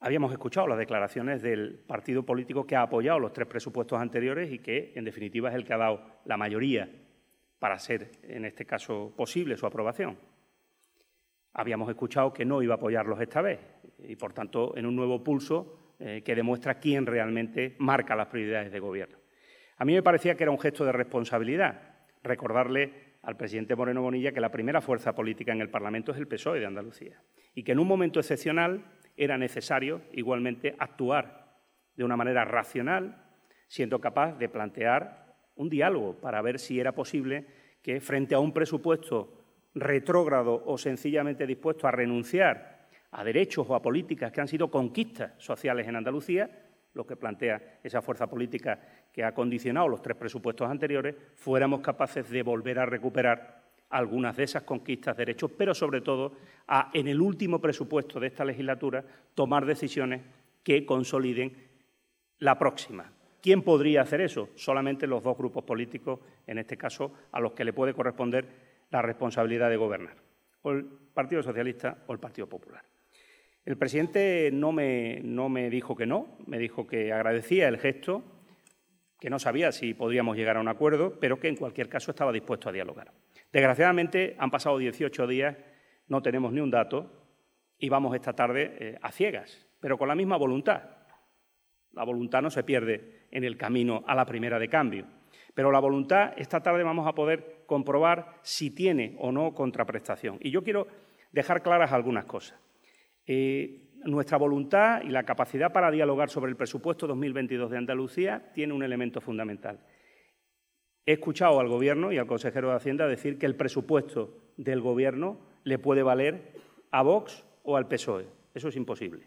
Habíamos escuchado las declaraciones del partido político que ha apoyado los tres presupuestos anteriores y que, en definitiva, es el que ha dado la mayoría para ser, en este caso, posible su aprobación. Habíamos escuchado que no iba a apoyarlos esta vez y, por tanto, en un nuevo pulso eh, que demuestra quién realmente marca las prioridades de gobierno. A mí me parecía que era un gesto de responsabilidad recordarle al presidente Moreno Bonilla que la primera fuerza política en el Parlamento es el PSOE de Andalucía y que en un momento excepcional era necesario igualmente actuar de una manera racional, siendo capaz de plantear un diálogo para ver si era posible que frente a un presupuesto retrógrado o sencillamente dispuesto a renunciar a derechos o a políticas que han sido conquistas sociales en Andalucía, lo que plantea esa fuerza política que ha condicionado los tres presupuestos anteriores, fuéramos capaces de volver a recuperar algunas de esas conquistas de derechos, pero sobre todo a, en el último presupuesto de esta legislatura, tomar decisiones que consoliden la próxima. ¿Quién podría hacer eso? Solamente los dos grupos políticos, en este caso, a los que le puede corresponder la responsabilidad de gobernar, o el Partido Socialista o el Partido Popular. El presidente no me, no me dijo que no, me dijo que agradecía el gesto, que no sabía si podríamos llegar a un acuerdo, pero que en cualquier caso estaba dispuesto a dialogar. Desgraciadamente han pasado 18 días, no tenemos ni un dato y vamos esta tarde eh, a ciegas, pero con la misma voluntad. La voluntad no se pierde en el camino a la primera de cambio, pero la voluntad esta tarde vamos a poder comprobar si tiene o no contraprestación. Y yo quiero dejar claras algunas cosas. Eh, nuestra voluntad y la capacidad para dialogar sobre el presupuesto 2022 de Andalucía tiene un elemento fundamental. He escuchado al Gobierno y al consejero de Hacienda decir que el presupuesto del Gobierno le puede valer a Vox o al PSOE. Eso es imposible.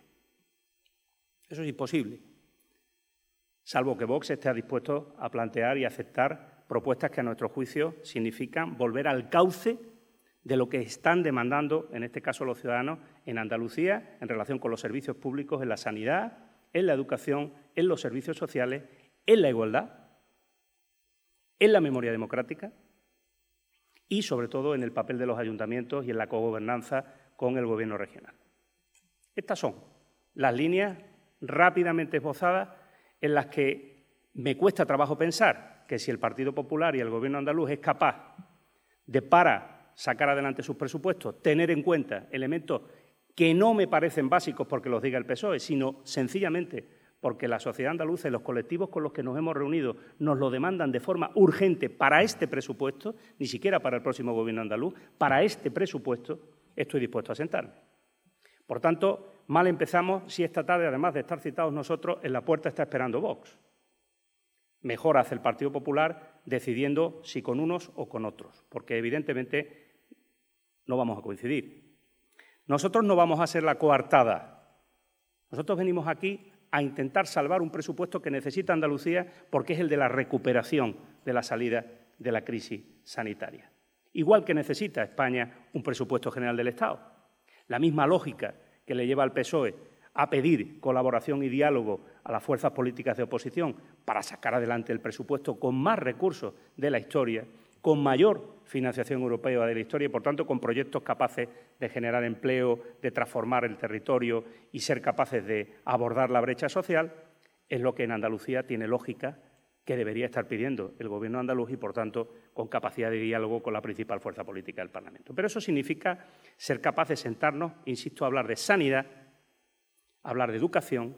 Eso es imposible. Salvo que Vox esté dispuesto a plantear y aceptar propuestas que a nuestro juicio significan volver al cauce de lo que están demandando, en este caso los ciudadanos, en Andalucía en relación con los servicios públicos, en la sanidad, en la educación, en los servicios sociales, en la igualdad, en la memoria democrática y, sobre todo, en el papel de los ayuntamientos y en la cogobernanza con el Gobierno regional. Estas son las líneas rápidamente esbozadas en las que me cuesta trabajo pensar que si el Partido Popular y el Gobierno andaluz es capaz de, para sacar adelante sus presupuestos, tener en cuenta elementos que no me parecen básicos porque los diga el PSOE, sino sencillamente porque la sociedad andaluza y los colectivos con los que nos hemos reunido nos lo demandan de forma urgente para este presupuesto, ni siquiera para el próximo gobierno andaluz, para este presupuesto estoy dispuesto a sentarme. Por tanto, mal empezamos si esta tarde, además de estar citados nosotros, en la puerta está esperando Vox. Mejor hace el Partido Popular decidiendo si con unos o con otros, porque evidentemente no vamos a coincidir. Nosotros no vamos a ser la coartada. Nosotros venimos aquí a intentar salvar un presupuesto que necesita Andalucía porque es el de la recuperación de la salida de la crisis sanitaria. Igual que necesita España un presupuesto general del Estado. La misma lógica que le lleva al PSOE a pedir colaboración y diálogo a las fuerzas políticas de oposición para sacar adelante el presupuesto con más recursos de la historia, con mayor financiación europea de la historia y, por tanto, con proyectos capaces de generar empleo, de transformar el territorio y ser capaces de abordar la brecha social, es lo que en Andalucía tiene lógica que debería estar pidiendo el Gobierno andaluz y, por tanto, con capacidad de diálogo con la principal fuerza política del Parlamento. Pero eso significa ser capaces de sentarnos, insisto, a hablar de sanidad, hablar de educación,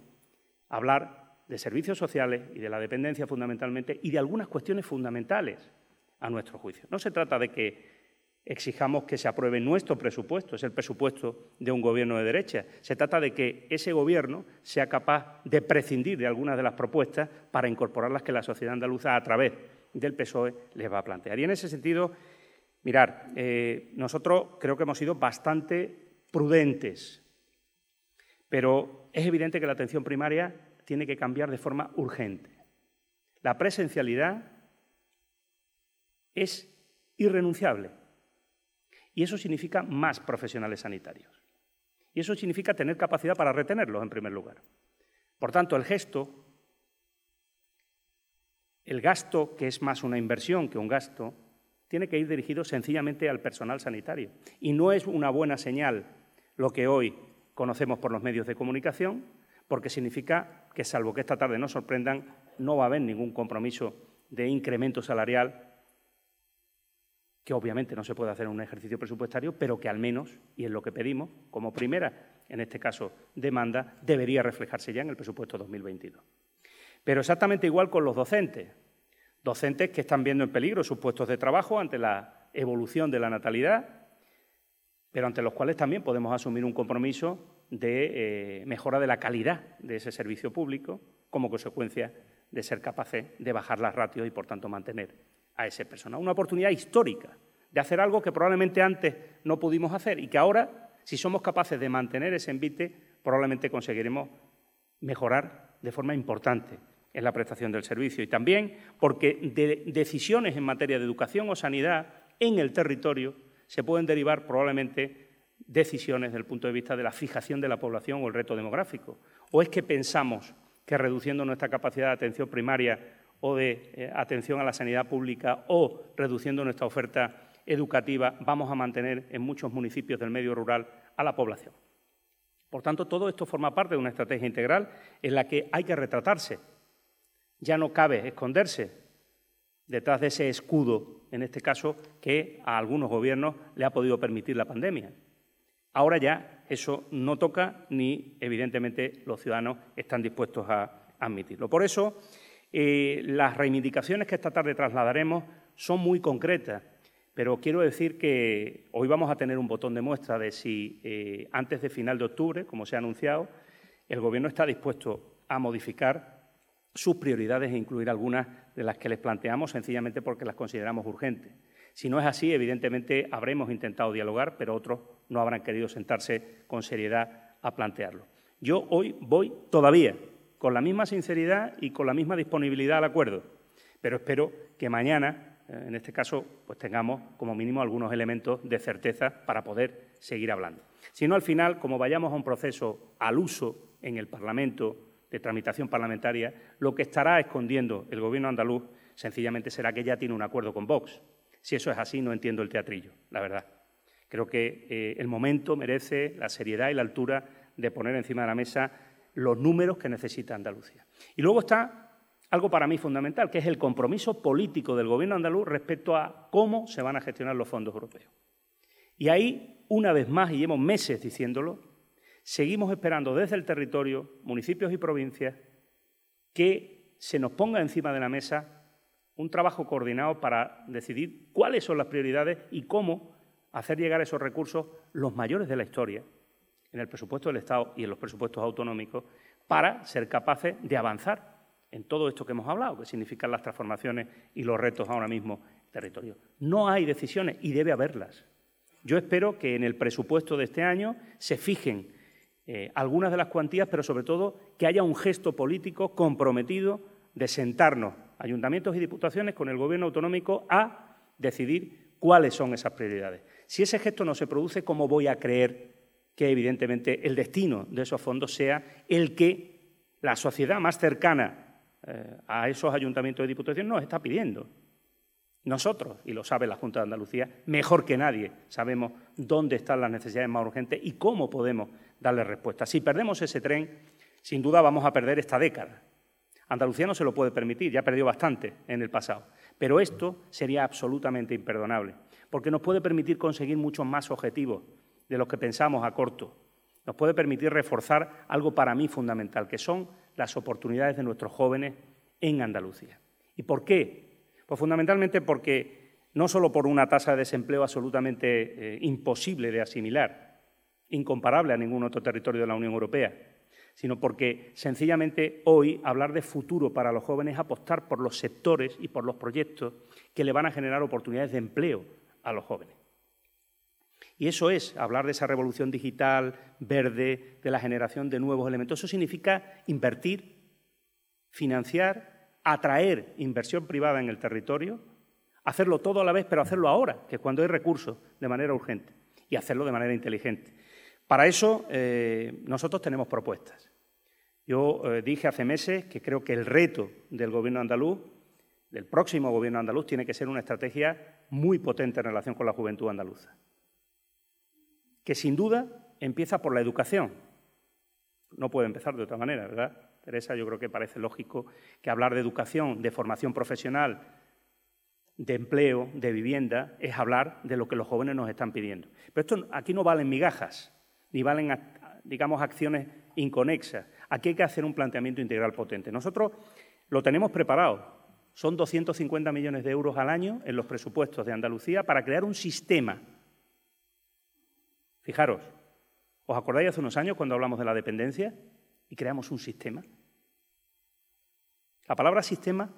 hablar de servicios sociales y de la dependencia fundamentalmente y de algunas cuestiones fundamentales a nuestro juicio. No se trata de que exijamos que se apruebe nuestro presupuesto, es el presupuesto de un gobierno de derecha. Se trata de que ese gobierno sea capaz de prescindir de algunas de las propuestas para incorporarlas que la sociedad andaluza a través del PSOE les va a plantear. Y en ese sentido, mirar, eh, nosotros creo que hemos sido bastante prudentes, pero es evidente que la atención primaria tiene que cambiar de forma urgente. La presencialidad es irrenunciable. Y eso significa más profesionales sanitarios. Y eso significa tener capacidad para retenerlos, en primer lugar. Por tanto, el gesto, el gasto, que es más una inversión que un gasto, tiene que ir dirigido sencillamente al personal sanitario. Y no es una buena señal lo que hoy conocemos por los medios de comunicación, porque significa que, salvo que esta tarde nos sorprendan, no va a haber ningún compromiso de incremento salarial que obviamente no se puede hacer en un ejercicio presupuestario, pero que al menos, y es lo que pedimos, como primera, en este caso, demanda, debería reflejarse ya en el presupuesto 2022. Pero exactamente igual con los docentes. Docentes que están viendo en peligro sus puestos de trabajo ante la evolución de la natalidad, pero ante los cuales también podemos asumir un compromiso de eh, mejora de la calidad de ese servicio público como consecuencia de ser capaces de bajar las ratios y, por tanto, mantener a ese personal. Una oportunidad histórica de hacer algo que probablemente antes no pudimos hacer y que ahora, si somos capaces de mantener ese envite, probablemente conseguiremos mejorar de forma importante en la prestación del servicio. Y también porque de decisiones en materia de educación o sanidad en el territorio se pueden derivar probablemente decisiones desde el punto de vista de la fijación de la población o el reto demográfico. ¿O es que pensamos que reduciendo nuestra capacidad de atención primaria o de eh, atención a la sanidad pública o reduciendo nuestra oferta educativa, vamos a mantener en muchos municipios del medio rural a la población. Por tanto, todo esto forma parte de una estrategia integral en la que hay que retratarse. Ya no cabe esconderse detrás de ese escudo, en este caso, que a algunos gobiernos le ha podido permitir la pandemia. Ahora ya eso no toca ni, evidentemente, los ciudadanos están dispuestos a admitirlo. Por eso, eh, las reivindicaciones que esta tarde trasladaremos son muy concretas, pero quiero decir que hoy vamos a tener un botón de muestra de si eh, antes de final de octubre, como se ha anunciado, el Gobierno está dispuesto a modificar sus prioridades e incluir algunas de las que les planteamos sencillamente porque las consideramos urgentes. Si no es así, evidentemente habremos intentado dialogar, pero otros no habrán querido sentarse con seriedad a plantearlo. Yo hoy voy todavía con la misma sinceridad y con la misma disponibilidad al acuerdo, pero espero que mañana, eh, en este caso, pues tengamos como mínimo algunos elementos de certeza para poder seguir hablando. Si no, al final, como vayamos a un proceso al uso en el Parlamento de tramitación parlamentaria, lo que estará escondiendo el Gobierno andaluz sencillamente será que ya tiene un acuerdo con Vox. Si eso es así, no entiendo el teatrillo, la verdad. Creo que eh, el momento merece la seriedad y la altura de poner encima de la mesa los números que necesita Andalucía. Y luego está algo para mí fundamental, que es el compromiso político del Gobierno andaluz respecto a cómo se van a gestionar los fondos europeos. Y ahí, una vez más, y llevamos meses diciéndolo, seguimos esperando desde el territorio, municipios y provincias, que se nos ponga encima de la mesa un trabajo coordinado para decidir cuáles son las prioridades y cómo hacer llegar esos recursos los mayores de la historia en el presupuesto del Estado y en los presupuestos autonómicos para ser capaces de avanzar en todo esto que hemos hablado, que significan las transformaciones y los retos ahora mismo territorio. No hay decisiones y debe haberlas. Yo espero que en el presupuesto de este año se fijen eh, algunas de las cuantías, pero sobre todo que haya un gesto político comprometido de sentarnos ayuntamientos y diputaciones con el Gobierno autonómico a decidir cuáles son esas prioridades. Si ese gesto no se produce, ¿cómo voy a creer que evidentemente el destino de esos fondos sea el que la sociedad más cercana eh, a esos ayuntamientos y diputaciones nos está pidiendo? Nosotros, y lo sabe la Junta de Andalucía, mejor que nadie sabemos dónde están las necesidades más urgentes y cómo podemos darle respuesta. Si perdemos ese tren, sin duda vamos a perder esta década. Andalucía no se lo puede permitir, ya perdió bastante en el pasado. Pero esto sería absolutamente imperdonable, porque nos puede permitir conseguir muchos más objetivos de los que pensamos a corto. Nos puede permitir reforzar algo para mí fundamental, que son las oportunidades de nuestros jóvenes en Andalucía. ¿Y por qué? Pues fundamentalmente porque no solo por una tasa de desempleo absolutamente eh, imposible de asimilar, incomparable a ningún otro territorio de la Unión Europea, sino porque sencillamente hoy hablar de futuro para los jóvenes es apostar por los sectores y por los proyectos que le van a generar oportunidades de empleo a los jóvenes. Y eso es hablar de esa revolución digital, verde, de la generación de nuevos elementos. Eso significa invertir, financiar, atraer inversión privada en el territorio, hacerlo todo a la vez, pero hacerlo ahora, que es cuando hay recursos, de manera urgente, y hacerlo de manera inteligente. Para eso eh, nosotros tenemos propuestas. Yo eh, dije hace meses que creo que el reto del Gobierno andaluz, del próximo Gobierno andaluz, tiene que ser una estrategia muy potente en relación con la juventud andaluza, que sin duda empieza por la educación. No puede empezar de otra manera, ¿verdad? Teresa, yo creo que parece lógico que hablar de educación, de formación profesional, de empleo, de vivienda, es hablar de lo que los jóvenes nos están pidiendo. Pero esto aquí no valen migajas ni valen, digamos, acciones inconexas. Aquí hay que hacer un planteamiento integral potente. Nosotros lo tenemos preparado. Son 250 millones de euros al año en los presupuestos de Andalucía para crear un sistema. Fijaros, ¿os acordáis hace unos años cuando hablamos de la dependencia y creamos un sistema? La palabra sistema,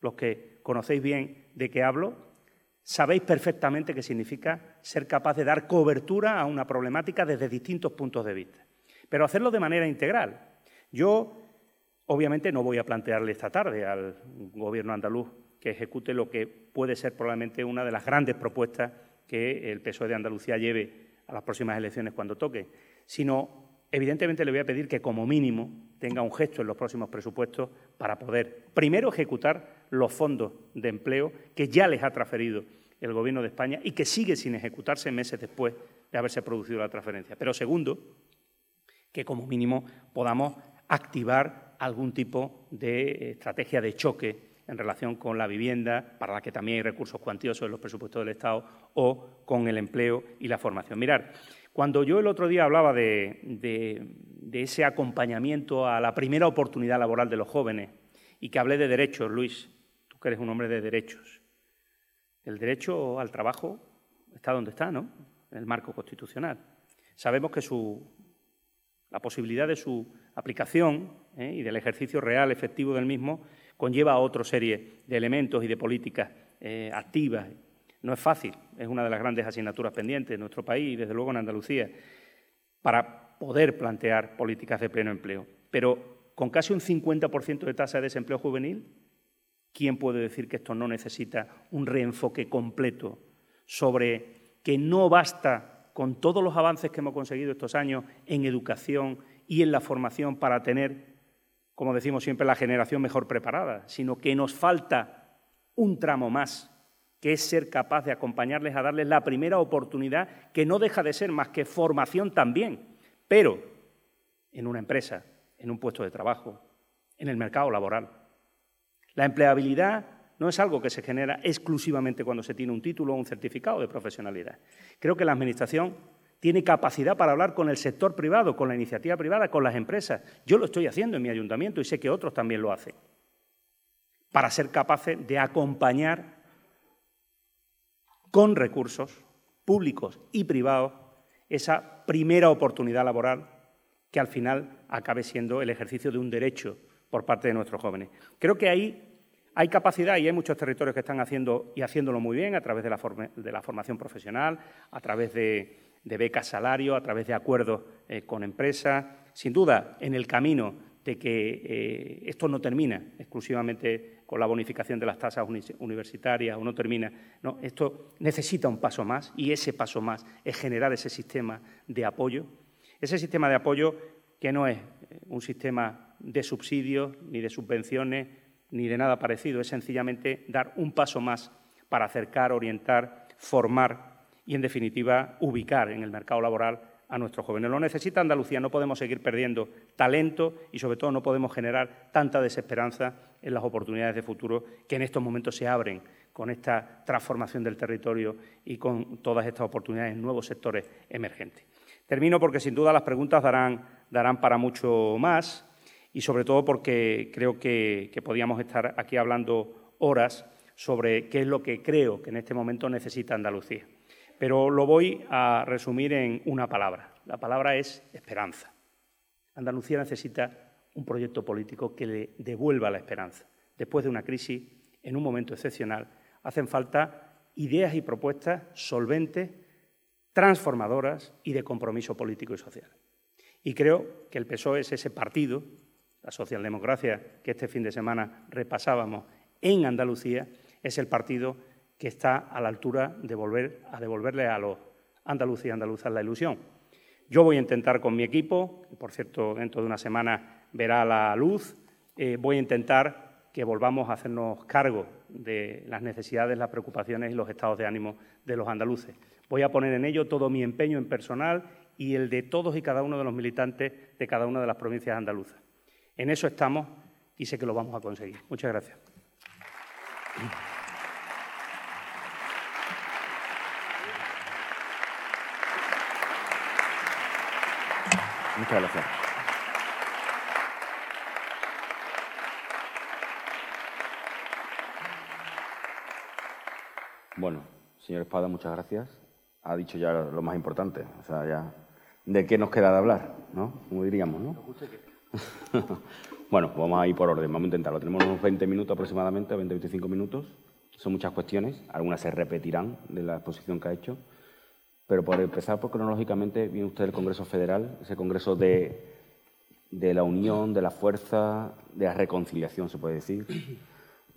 los que conocéis bien de qué hablo, sabéis perfectamente qué significa ser capaz de dar cobertura a una problemática desde distintos puntos de vista, pero hacerlo de manera integral. Yo, obviamente, no voy a plantearle esta tarde al Gobierno andaluz que ejecute lo que puede ser probablemente una de las grandes propuestas que el PSOE de Andalucía lleve a las próximas elecciones cuando toque, sino, evidentemente, le voy a pedir que, como mínimo, tenga un gesto en los próximos presupuestos para poder, primero, ejecutar los fondos de empleo que ya les ha transferido el Gobierno de España y que sigue sin ejecutarse meses después de haberse producido la transferencia. Pero segundo, que como mínimo podamos activar algún tipo de estrategia de choque en relación con la vivienda, para la que también hay recursos cuantiosos en los presupuestos del Estado, o con el empleo y la formación. Mirar, cuando yo el otro día hablaba de, ese acompañamiento a la primera oportunidad laboral de los jóvenes y que hablé de derechos, Luis, tú que eres un hombre de derechos, el derecho al trabajo está donde está, ¿no? En el marco constitucional. Sabemos que la posibilidad de su aplicación ¿eh? y del ejercicio real, efectivo del mismo, conlleva a otra serie de elementos y de políticas eh, activas. No es fácil, es una de las grandes asignaturas pendientes en nuestro país y desde luego en Andalucía, para poder plantear políticas de pleno empleo. Pero con casi un 50% de tasa de desempleo juvenil, ¿quién puede decir que esto no necesita un reenfoque completo sobre que no basta con todos los avances que hemos conseguido estos años en educación y en la formación para tener como decimos siempre, la generación mejor preparada, sino que nos falta un tramo más, que es ser capaz de acompañarles a darles la primera oportunidad, que no deja de ser más que formación también, pero en una empresa, en un puesto de trabajo, en el mercado laboral. La empleabilidad no es algo que se genera exclusivamente cuando se tiene un título o un certificado de profesionalidad. Creo que la Administración tiene capacidad para hablar con el sector privado, con la iniciativa privada, con las empresas. Yo lo estoy haciendo en mi ayuntamiento y sé que otros también lo hacen, para ser capaces de acompañar con recursos públicos y privados esa primera oportunidad laboral que al final acabe siendo el ejercicio de un derecho por parte de nuestros jóvenes. Creo que ahí hay capacidad y hay muchos territorios que están haciendo y haciéndolo muy bien a través de la, formación profesional, a través de, de becas salario, a través de acuerdos eh, con empresas. Sin duda, en el camino de que eh, esto no termina exclusivamente con la bonificación de las tasas universitarias o no termina. No, esto necesita un paso más y ese paso más es generar ese sistema de apoyo. Ese sistema de apoyo que no es eh, un sistema de subsidios, ni de subvenciones, ni de nada parecido, es sencillamente dar un paso más para acercar, orientar, formar y, en definitiva, ubicar en el mercado laboral a nuestros jóvenes. Lo necesita Andalucía, no podemos seguir perdiendo talento y, sobre todo, no podemos generar tanta desesperanza en las oportunidades de futuro que en estos momentos se abren con esta transformación del territorio y con todas estas oportunidades en nuevos sectores emergentes. Termino porque, sin duda, las preguntas darán, darán para mucho más y, sobre todo, porque creo que, que podíamos estar aquí hablando horas sobre qué es lo que creo que en este momento necesita Andalucía pero lo voy a resumir en una palabra. La palabra es esperanza. Andalucía necesita un proyecto político que le devuelva la esperanza. Después de una crisis, en un momento excepcional, hacen falta ideas y propuestas solventes, transformadoras y de compromiso político y social. Y creo que el PSOE es ese partido, la socialdemocracia que este fin de semana repasábamos en Andalucía, es el partido que está a la altura de volver a devolverle a los andaluces y andaluzas la ilusión. Yo voy a intentar con mi equipo, que por cierto dentro de una semana verá la luz, eh, voy a intentar que volvamos a hacernos cargo de las necesidades, las preocupaciones y los estados de ánimo de los andaluces. Voy a poner en ello todo mi empeño en personal y el de todos y cada uno de los militantes de cada una de las provincias andaluzas. En eso estamos y sé que lo vamos a conseguir. Muchas gracias. Muchas gracias. Bueno, señor Espada, muchas gracias. Ha dicho ya lo más importante, o sea, ya de qué nos queda de hablar, ¿no? Como diríamos, ¿no? bueno, vamos a ir por orden, vamos a intentarlo. Tenemos unos 20 minutos aproximadamente, 20-25 minutos. Son muchas cuestiones, algunas se repetirán de la exposición que ha hecho. Pero por empezar, por cronológicamente, viene usted del Congreso Federal, ese Congreso de, de la unión, de la fuerza, de la reconciliación, se puede decir.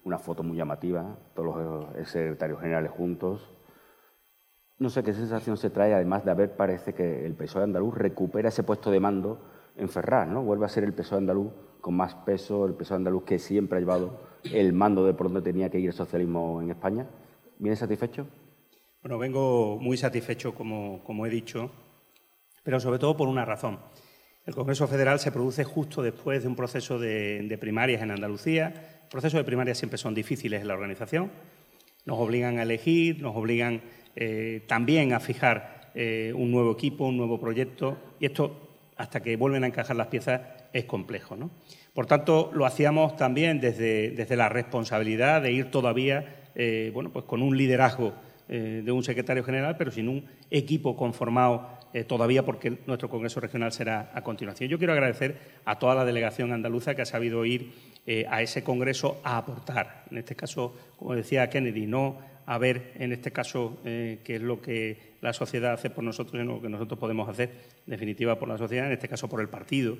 Una foto muy llamativa, todos los secretarios generales juntos. No sé qué sensación se trae, además de haber, parece que el PSOE andaluz recupera ese puesto de mando en Ferraz, ¿no? Vuelve a ser el PSOE andaluz con más peso, el PSOE andaluz que siempre ha llevado el mando de por donde tenía que ir el socialismo en España. ¿Viene satisfecho? Bueno, vengo muy satisfecho, como, he dicho, pero sobre todo por una razón. El Congreso Federal se produce justo después de un proceso de, primarias en Andalucía. Procesos de primarias siempre son difíciles en la organización. Nos obligan a elegir, nos obligan eh, también a fijar eh, un nuevo equipo, un nuevo proyecto. Y esto, hasta que vuelven a encajar las piezas, es complejo. Por tanto, lo hacíamos también desde, desde la responsabilidad de ir todavía eh, bueno, pues con un liderazgo de un secretario general, pero sin un equipo conformado eh, todavía porque nuestro Congreso Regional será a continuación. Yo quiero agradecer a toda la delegación andaluza que ha sabido ir eh, a ese Congreso a aportar. En este caso, como decía Kennedy, no a ver en este caso eh, qué es lo que la sociedad hace por nosotros, sino lo que nosotros podemos hacer, en definitiva, por la sociedad, en este caso por el partido.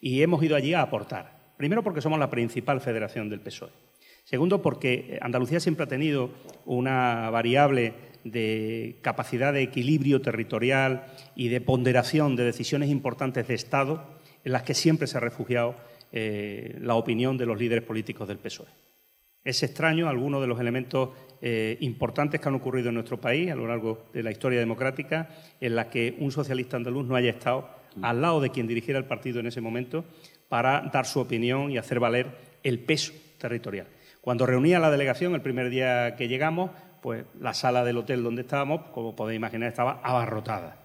Y hemos ido allí a aportar. Primero porque somos la principal federación del PSOE. Segundo porque Andalucía siempre ha tenido una variable de capacidad de equilibrio territorial y de ponderación de decisiones importantes de Estado en las que siempre se ha refugiado eh, la opinión de los líderes políticos del PSOE. Es extraño algunos de los elementos eh, importantes que han ocurrido en nuestro país a lo largo de la historia democrática en la que un socialista andaluz no haya estado al lado de quien dirigiera el partido en ese momento para dar su opinión y hacer valer el peso territorial. Cuando reunía la delegación el primer día que llegamos, pues la sala del hotel donde estábamos, como podéis imaginar, estaba abarrotada.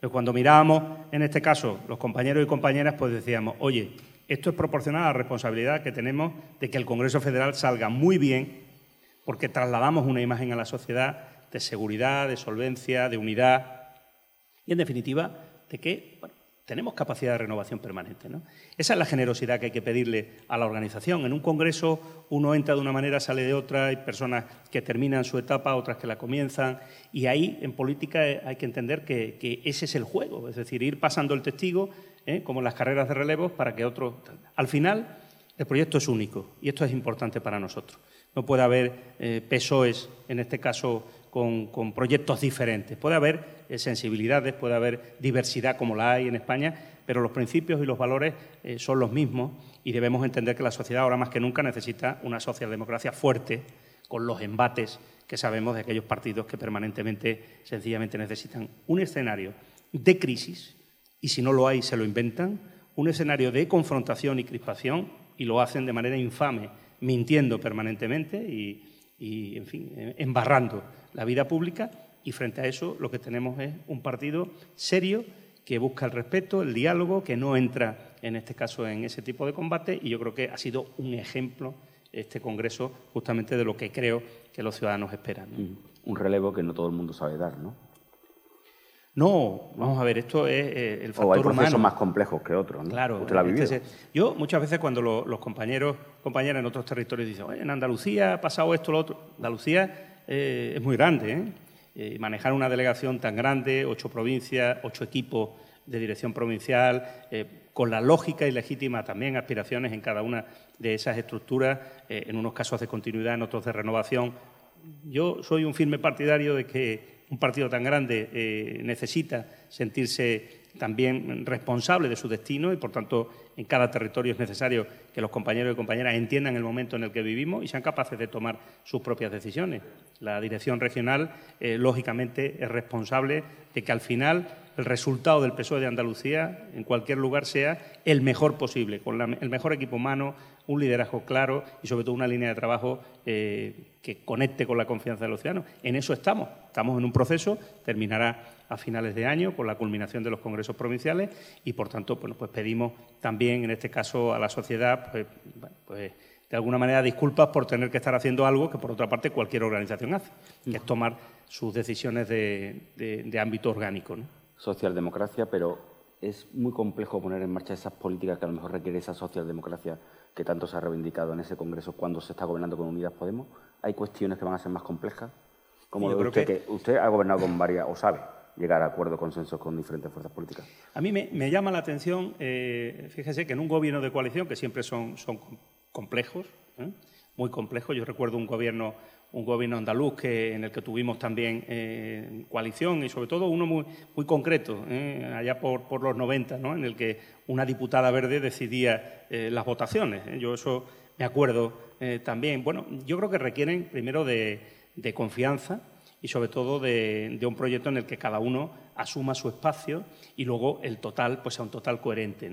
Pero cuando mirábamos, en este caso, los compañeros y compañeras, pues decíamos, oye, esto es proporcional a la responsabilidad que tenemos de que el Congreso Federal salga muy bien, porque trasladamos una imagen a la sociedad de seguridad, de solvencia, de unidad y, en definitiva, de que tenemos capacidad de renovación permanente. ¿no? Esa es la generosidad que hay que pedirle a la organización. En un congreso uno entra de una manera, sale de otra, hay personas que terminan su etapa, otras que la comienzan, y ahí en política hay que entender que, ese es el juego, es decir, ir pasando el testigo, ¿eh? como en las carreras de relevos, para que otros... Al final, el proyecto es único, y esto es importante para nosotros. No puede haber eh, PSOEs, en este caso, con, proyectos diferentes. Puede haber eh, sensibilidades, puede haber diversidad como la hay en España, pero los principios y los valores eh, son los mismos y debemos entender que la sociedad ahora más que nunca necesita una socialdemocracia fuerte con los embates que sabemos de aquellos partidos que permanentemente, sencillamente necesitan un escenario de crisis y si no lo hay se lo inventan, un escenario de confrontación y crispación y lo hacen de manera infame, mintiendo permanentemente y, y en fin, eh, embarrando la vida pública y frente a eso lo que tenemos es un partido serio que busca el respeto, el diálogo, que no entra en este caso en ese tipo de combate y yo creo que ha sido un ejemplo este Congreso justamente de lo que creo que los ciudadanos esperan. Mm. Un relevo que no todo el mundo sabe dar, ¿no? No, vamos a ver, esto es eh, el factor o hay procesos más complejos que otros, ¿no? Claro. Usted la ha vivido. yo muchas veces cuando los compañeros, compañeras en otros territorios dicen, en Andalucía ha pasado esto, lo otro. Andalucía eh, es muy grande, ¿eh? ¿eh? Manejar una delegación tan grande, ocho provincias, ocho equipos de dirección provincial, con la lógica y legítima también aspiraciones en cada una de esas estructuras, en unos casos de continuidad, en otros de renovación. Yo soy un firme partidario de que un partido tan grande eh, necesita sentirse también responsable de su destino y, por tanto, en cada territorio es necesario que los compañeros y compañeras entiendan el momento en el que vivimos y sean capaces de tomar sus propias decisiones. La dirección regional, eh, lógicamente, es responsable de que al final el resultado del PSOE de Andalucía, en cualquier lugar, sea el mejor posible, con el mejor equipo humano, un liderazgo claro y, sobre todo, una línea de trabajo eh, que conecte con la confianza de los ciudadanos. En eso estamos. Estamos en un proceso, terminará a finales de año con la culminación de los congresos provinciales y, por tanto, bueno, pues pedimos también, en este caso, a la sociedad, pues, pues, de alguna manera, disculpas por tener que estar haciendo algo que, por otra parte, cualquier organización hace, que es tomar sus decisiones de, ámbito orgánico. Socialdemocracia, pero es muy complejo poner en marcha esas políticas que a lo mejor requiere esa socialdemocracia que tanto se ha reivindicado en ese Congreso cuando se está gobernando con Unidas Podemos. ¿Hay cuestiones que van a ser más complejas? Como usted, que... usted ha gobernado con varias, o sabe, llegar a acuerdos, consensos con diferentes fuerzas políticas. A mí me, llama la atención, eh, fíjese que en un gobierno de coalición, que siempre son, son complejos, ¿eh? muy complejos, yo recuerdo un gobierno un gobierno andaluz que, en el que tuvimos también eh, coalición y sobre todo uno muy, muy concreto, allá por, por, los 90, ¿no? en el que una diputada verde decidía las votaciones. Yo eso me acuerdo también. Bueno, yo creo que requieren primero de, confianza y sobre todo de, un proyecto en el que cada uno asuma su espacio y luego el total pues sea un total coherente.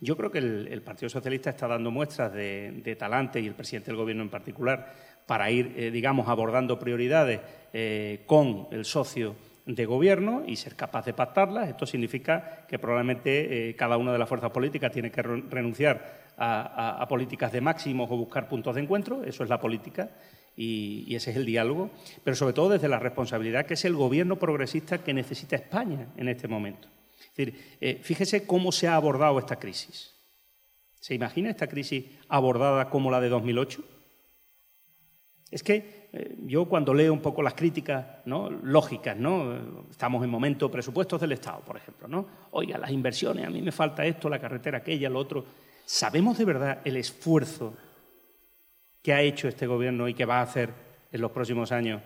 Yo creo que el, Partido Socialista está dando muestras de, talante y el presidente del Gobierno en particular para ir, eh, digamos, abordando prioridades eh, con el socio de gobierno y ser capaz de pactarlas. Esto significa que probablemente eh, cada una de las fuerzas políticas tiene que renunciar a, políticas de máximos o buscar puntos de encuentro. Eso es la política y, ese es el diálogo. Pero sobre todo desde la responsabilidad que es el gobierno progresista que necesita España en este momento. Es decir, eh, fíjese cómo se ha abordado esta crisis. ¿Se imagina esta crisis abordada como la de 2008? Es que eh, yo cuando leo un poco las críticas ¿no? lógicas, ¿no? estamos en momento presupuestos del Estado, por ejemplo, ¿no? oiga, las inversiones, a mí me falta esto, la carretera aquella, lo otro. ¿Sabemos de verdad el esfuerzo que ha hecho este Gobierno y que va a hacer en los próximos años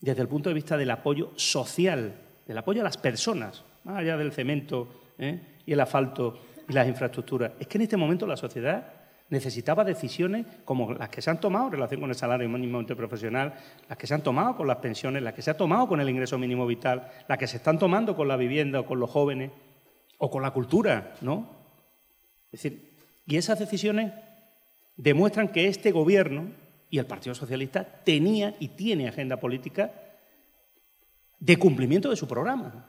desde el punto de vista del apoyo social, del apoyo a las personas, más allá del cemento ¿eh? y el asfalto y las infraestructuras? Es que en este momento la sociedad necesitaba decisiones como las que se han tomado en relación con el salario mínimo interprofesional, las que se han tomado con las pensiones, las que se han tomado con el ingreso mínimo vital, las que se están tomando con la vivienda o con los jóvenes o con la cultura, ¿no? Es decir, y esas decisiones demuestran que este gobierno y el Partido Socialista tenía y tiene agenda política de cumplimiento de su programa.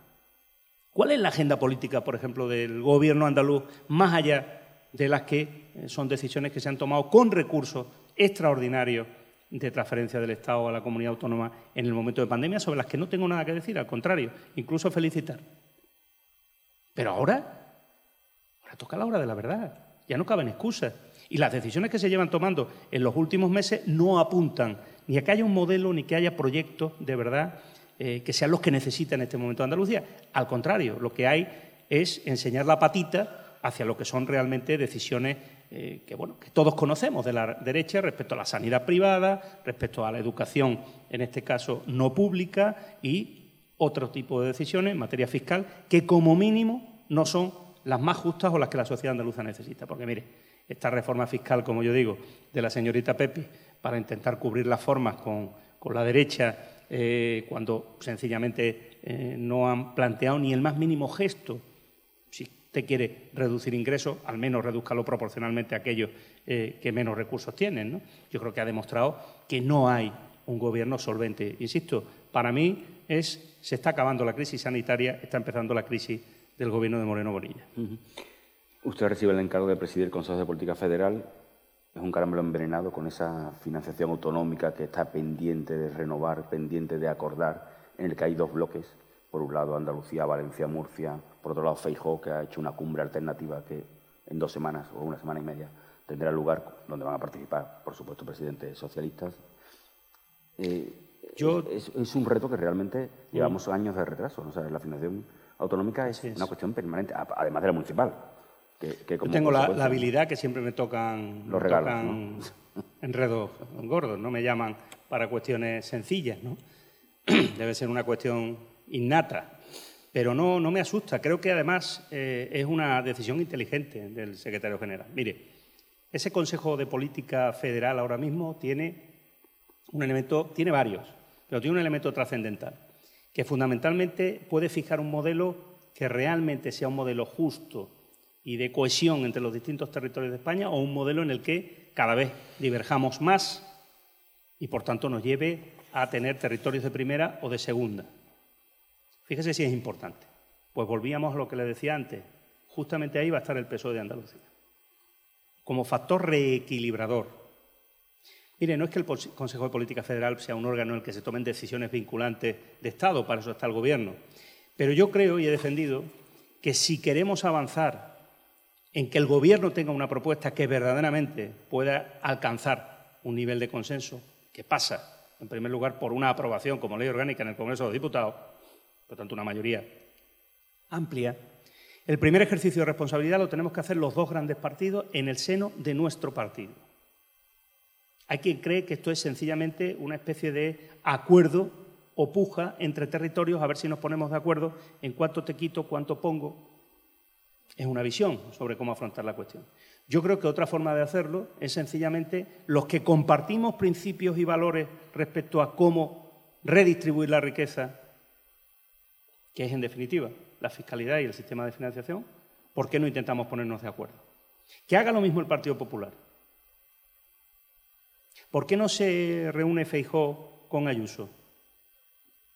¿Cuál es la agenda política, por ejemplo, del gobierno andaluz, más allá de las que eh, son decisiones que se han tomado con recursos extraordinarios de transferencia del Estado a la comunidad autónoma en el momento de pandemia, sobre las que no tengo nada que decir, al contrario, incluso felicitar. Pero ahora, ahora toca la hora de la verdad, ya no caben excusas. Y las decisiones que se llevan tomando en los últimos meses no apuntan ni a que haya un modelo ni que haya proyectos de verdad eh, que sean los que necesita en este momento Andalucía. Al contrario, lo que hay es enseñar la patita hacia lo que son realmente decisiones eh, que, bueno, que todos conocemos de la derecha respecto a la sanidad privada, respecto a la educación, en este caso no pública, y otro tipo de decisiones en materia fiscal que como mínimo no son las más justas o las que la sociedad andaluza necesita. Porque mire, esta reforma fiscal, como yo digo, de la señorita Pepe, para intentar cubrir las formas con, la derecha, eh, cuando sencillamente eh, no han planteado ni el más mínimo gesto quiere reducir ingresos, al menos reduzcalo proporcionalmente a aquellos eh, que menos recursos tienen. Yo creo que ha demostrado que no hay un gobierno solvente. Insisto, para mí es, se está acabando la crisis sanitaria, está empezando la crisis del gobierno de Moreno Bonilla. Usted recibe el encargo de presidir el Consejo de Política Federal. Es un caramelo envenenado con esa financiación autonómica que está pendiente de renovar, pendiente de acordar, en el que hay dos bloques. Por un lado, Andalucía, Valencia, Murcia, por otro lado, Feijóo, que ha hecho una cumbre alternativa que en dos semanas o una semana y media tendrá lugar, donde van a participar, por supuesto, presidentes socialistas. Eh, Yo... es, un reto que realmente llevamos años de retraso. O sea, la financiación autonómica es, una cuestión permanente, además de la municipal. Que, Yo tengo la, habilidad que siempre me tocan, Los regalos, enredos gordos, no me llaman para cuestiones sencillas. ¿no? Debe ser una cuestión innata pero no, no me asusta. Creo que además eh, es una decisión inteligente del secretario general. Mire, ese Consejo de Política Federal ahora mismo tiene un elemento, tiene varios, pero tiene un elemento trascendental, que fundamentalmente puede fijar un modelo que realmente sea un modelo justo y de cohesión entre los distintos territorios de España o un modelo en el que cada vez diverjamos más y por tanto nos lleve a tener territorios de primera o de segunda. Fíjese si es importante. Pues volvíamos a lo que le decía antes. Justamente ahí va a estar el peso de Andalucía. Como factor reequilibrador. Mire, no es que el Consejo de Política Federal sea un órgano en el que se tomen decisiones vinculantes de Estado, para eso está el Gobierno. Pero yo creo y he defendido que si queremos avanzar en que el Gobierno tenga una propuesta que verdaderamente pueda alcanzar un nivel de consenso, que pasa, en primer lugar, por una aprobación como ley orgánica en el Congreso de los Diputados, por tanto una mayoría amplia, el primer ejercicio de responsabilidad lo tenemos que hacer los dos grandes partidos en el seno de nuestro partido. Hay quien cree que esto es sencillamente una especie de acuerdo o puja entre territorios a ver si nos ponemos de acuerdo en cuánto te quito, cuánto pongo. Es una visión sobre cómo afrontar la cuestión. Yo creo que otra forma de hacerlo es sencillamente los que compartimos principios y valores respecto a cómo redistribuir la riqueza, que es en definitiva la fiscalidad y el sistema de financiación, ¿por qué no intentamos ponernos de acuerdo? Que haga lo mismo el Partido Popular. ¿Por qué no se reúne Feijó con Ayuso?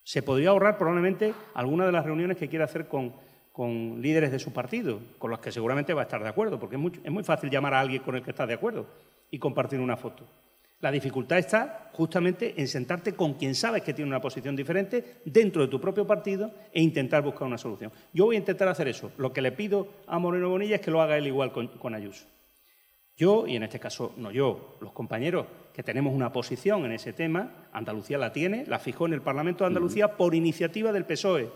Se podría ahorrar probablemente alguna de las reuniones que quiera hacer con, con líderes de su partido, con los que seguramente va a estar de acuerdo, porque es muy, fácil llamar a alguien con el que está de acuerdo y compartir una foto. La dificultad está justamente en sentarte con quien sabes que tiene una posición diferente dentro de tu propio partido e intentar buscar una solución. Yo voy a intentar hacer eso. Lo que le pido a Moreno Bonilla es que lo haga él igual con, Ayuso. Yo, y en este caso no yo, los compañeros que tenemos una posición en ese tema, Andalucía la tiene, la fijó en el Parlamento de Andalucía por iniciativa del PSOE.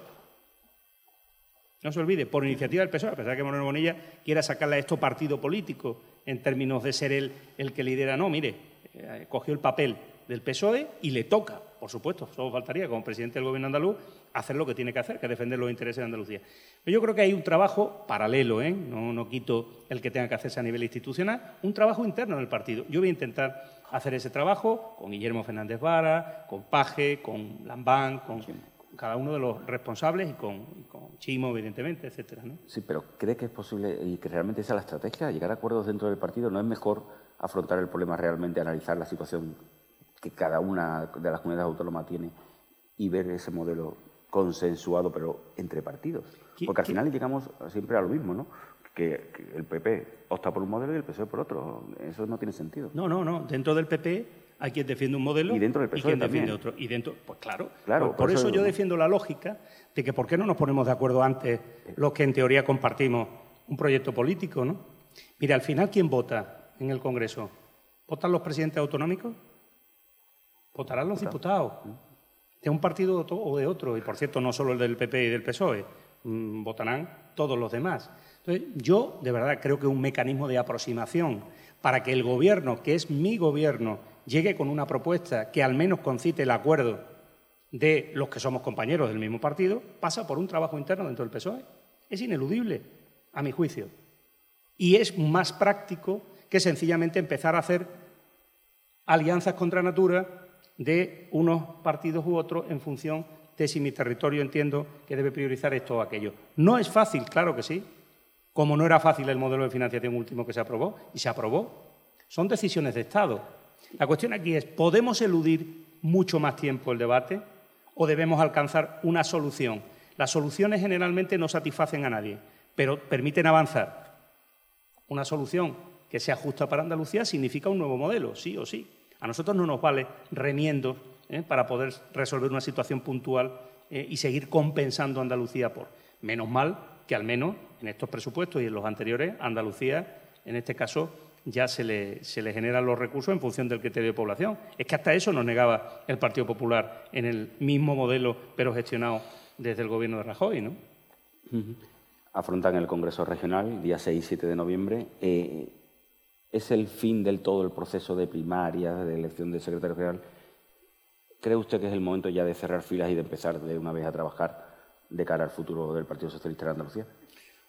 No se olvide, por iniciativa del PSOE, a pesar de que Moreno Bonilla quiera sacarle a esto partido político en términos de ser él el que lidera. No, mire, eh, cogió el papel del PSOE y le toca, por supuesto, solo faltaría como presidente del Gobierno andaluz, hacer lo que tiene que hacer, que es defender los intereses de Andalucía. Pero yo creo que hay un trabajo paralelo, ¿eh? no, no quito el que tenga que hacerse a nivel institucional, un trabajo interno en el partido. Yo voy a intentar hacer ese trabajo con Guillermo Fernández Vara, con Paje, con Lambán, con, cada uno de los responsables y con, Chimo, evidentemente, etcétera. ¿no? Sí, pero ¿cree que es posible y que realmente esa es la estrategia? ¿Llegar a acuerdos dentro del partido no es mejor afrontar el problema realmente, analizar la situación que cada una de las comunidades autónomas tiene y ver ese modelo consensuado, pero entre partidos. Porque al final llegamos siempre a lo mismo, ¿no? Que, el PP opta por un modelo y el PSOE por otro. Eso no tiene sentido. No, no, no. Dentro del PP hay quien defiende un modelo y, dentro del PSOE quien defiende otro. Y dentro, pues claro. claro por, eso, yo defiendo la lógica de que por qué no nos ponemos de acuerdo antes los que en teoría compartimos un proyecto político, ¿no? Mire, al final, ¿quién vota? en el Congreso? ¿Votan los presidentes autonómicos? ¿Votarán los diputados? ¿De un partido o de otro? Y por cierto, no solo el del PP y del PSOE, mm, votarán todos los demás. Entonces, yo de verdad creo que un mecanismo de aproximación para que el gobierno, que es mi gobierno, llegue con una propuesta que al menos concite el acuerdo de los que somos compañeros del mismo partido, pasa por un trabajo interno dentro del PSOE. Es ineludible, a mi juicio. Y es más práctico que sencillamente empezar a hacer alianzas contra natura de unos partidos u otros en función de si mi territorio entiendo que debe priorizar esto o aquello. No es fácil, claro que sí, como no era fácil el modelo de financiación último que se aprobó, y se aprobó. Son decisiones de Estado. La cuestión aquí es, ¿podemos eludir mucho más tiempo el debate o debemos alcanzar una solución? Las soluciones generalmente no satisfacen a nadie, pero permiten avanzar. Una solución que sea justa para Andalucía significa un nuevo modelo, sí o sí. A nosotros no nos vale remiendo ¿eh? para poder resolver una situación puntual eh, y seguir compensando a Andalucía por. Menos mal que al menos en estos presupuestos y en los anteriores, Andalucía, en este caso, ya se le, se le generan los recursos en función del criterio de población. Es que hasta eso nos negaba el Partido Popular en el mismo modelo, pero gestionado desde el gobierno de Rajoy, ¿no? Afrontan el Congreso Regional, día 6 y 7 de noviembre. Eh, es el fin del todo el proceso de primaria, de elección del secretario general. ¿Cree usted que es el momento ya de cerrar filas y de empezar de una vez a trabajar de cara al futuro del Partido Socialista de Andalucía?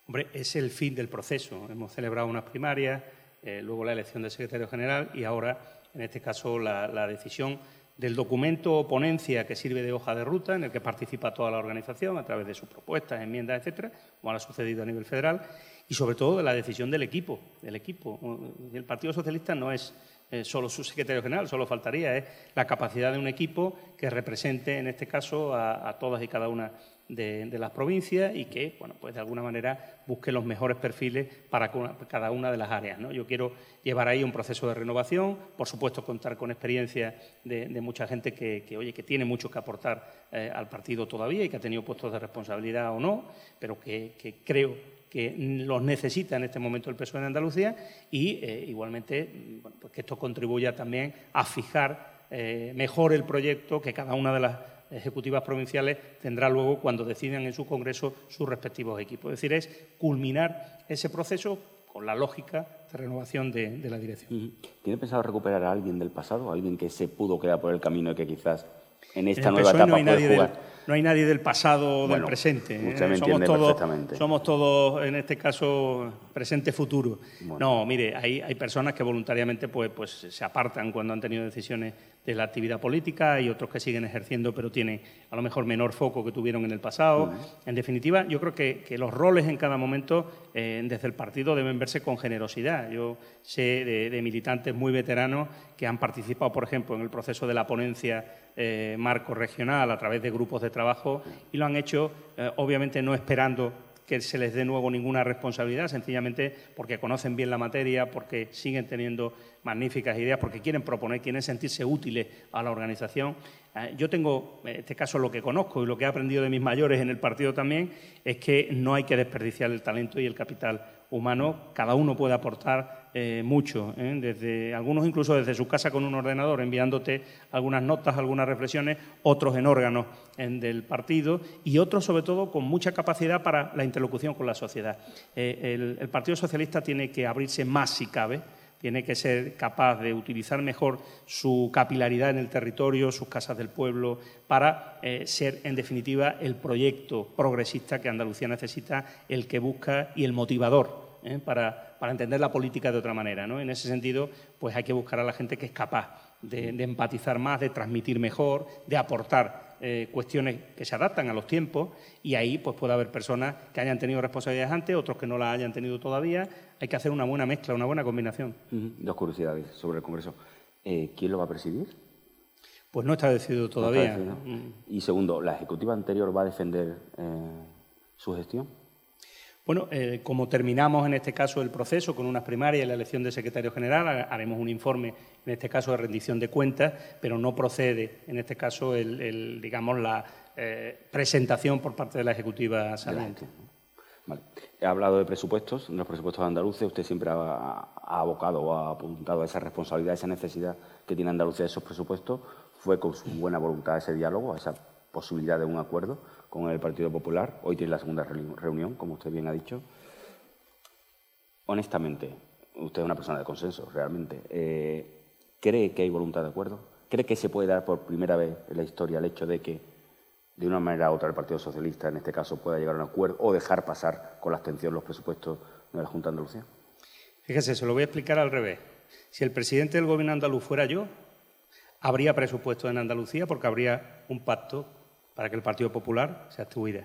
Hombre, es el fin del proceso. Hemos celebrado unas primarias, eh, luego la elección del secretario general y ahora, en este caso, la, la decisión del documento o ponencia que sirve de hoja de ruta en el que participa toda la organización a través de sus propuestas, enmiendas, etcétera, como ha sucedido a nivel federal, y sobre todo de la decisión del equipo. Del equipo. El Partido Socialista no es eh, solo su secretario general, solo faltaría, es la capacidad de un equipo que represente, en este caso, a, todas y cada una de, las provincias y que, bueno, pues de alguna manera busque los mejores perfiles para cada una de las áreas. ¿no? Yo quiero llevar ahí un proceso de renovación, por supuesto contar con experiencia de, mucha gente que, oye, que tiene mucho que aportar eh, al partido todavía y que ha tenido puestos de responsabilidad o no, pero que, que creo que los necesita en este momento el PSOE en Andalucía y eh, igualmente pues que esto contribuya también a fijar eh, mejor el proyecto que cada una de las ejecutivas provinciales tendrá luego cuando decidan en su congreso sus respectivos equipos. Es decir, es culminar ese proceso con la lógica de renovación de, la dirección. ¿Tiene pensado recuperar a alguien del pasado, alguien que se pudo quedar por el camino y que quizás en esta nueva etapa no puede jugar? no hay nadie del pasado o del presente. ¿eh? somos, todos, somos todos, en este caso, presente-futuro. No, mire, hay, hay, personas que voluntariamente pues, pues, se apartan cuando han tenido decisiones de la actividad política y otros que siguen ejerciendo pero tienen a lo mejor menor foco que tuvieron en el pasado. En definitiva, yo creo que, los roles en cada momento eh, desde el partido deben verse con generosidad. Yo sé de, militantes muy veteranos que han participado, por ejemplo, en el proceso de la ponencia eh, marco regional a través de grupos de trabajo y lo han hecho, eh, obviamente, no esperando que se les dé nuevo ninguna responsabilidad, sencillamente porque conocen bien la materia, porque siguen teniendo magníficas ideas, porque quieren proponer, quieren sentirse útiles a la organización. Eh, yo tengo, en este caso, lo que conozco y lo que he aprendido de mis mayores en el partido también, es que no hay que desperdiciar el talento y el capital humano. Cada uno puede aportar eh, mucho, ¿eh? desde algunos incluso desde su casa con un ordenador, enviándote algunas notas, algunas reflexiones, otros en órganos del partido y otros sobre todo con mucha capacidad para la interlocución con la sociedad. el, el Partido Socialista tiene que abrirse más si cabe tiene que ser capaz de utilizar mejor su capilaridad en el territorio, sus casas del pueblo, para eh, ser, en definitiva, el proyecto progresista que Andalucía necesita, el que busca y el motivador ¿eh? para, entender la política de otra manera. En ese sentido, pues hay que buscar a la gente que es capaz de, empatizar más, de transmitir mejor, de aportar eh, cuestiones que se adaptan a los tiempos y ahí pues puede haber personas que hayan tenido responsabilidades antes, otros que no las hayan tenido todavía. Hay que hacer una buena mezcla, una buena combinación. Dos curiosidades sobre el Congreso. Eh, ¿Quién lo va a presidir? Pues no está decidido todavía. Mm. Y segundo, ¿la Ejecutiva anterior va a defender eh, su gestión? Bueno, eh, como terminamos en este caso el proceso con unas primarias y la elección de secretario general, haremos un informe, en este caso de rendición de cuentas, pero no procede, en este caso, el, digamos, la eh, presentación por parte de la Ejecutiva saliente. Vale. He hablado de presupuestos, de los presupuestos andaluces. Usted siempre ha, abocado o ha apuntado a esa responsabilidad, a esa necesidad que tiene Andalucía de esos presupuestos. Fue con su buena voluntad ese diálogo, a esa posibilidad de un acuerdo con el Partido Popular. Hoy tiene la segunda reunión, como usted bien ha dicho. Honestamente, usted es una persona de consenso, realmente. Eh, ¿Cree que hay voluntad de acuerdo? ¿Cree que se puede dar por primera vez en la historia el hecho de que, de una manera u otra, el Partido Socialista, en este caso, pueda llegar a un acuerdo o dejar pasar con la abstención los presupuestos de la Junta de Andalucía? Fíjese, se lo voy a explicar al revés. Si el presidente del Gobierno andaluz fuera yo, habría presupuesto en Andalucía porque habría un pacto para que el Partido Popular se abstuviera.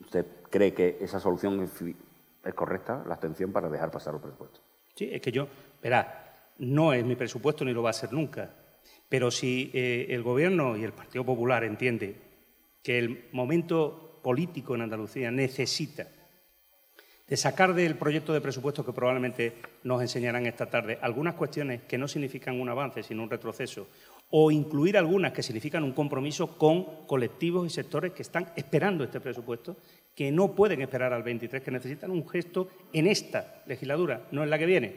¿Usted cree que esa solución es correcta, la abstención, para dejar pasar los presupuestos? Sí, es que yo, verá, no es mi presupuesto ni lo va a ser nunca. Pero si eh, el Gobierno y el Partido Popular entiende que el momento político en Andalucía necesita de sacar del proyecto de presupuesto que probablemente nos enseñarán esta tarde algunas cuestiones que no significan un avance, sino un retroceso, o incluir algunas que significan un compromiso con colectivos y sectores que están esperando este presupuesto, que no pueden esperar al 23, que necesitan un gesto en esta legislatura, no en la que viene.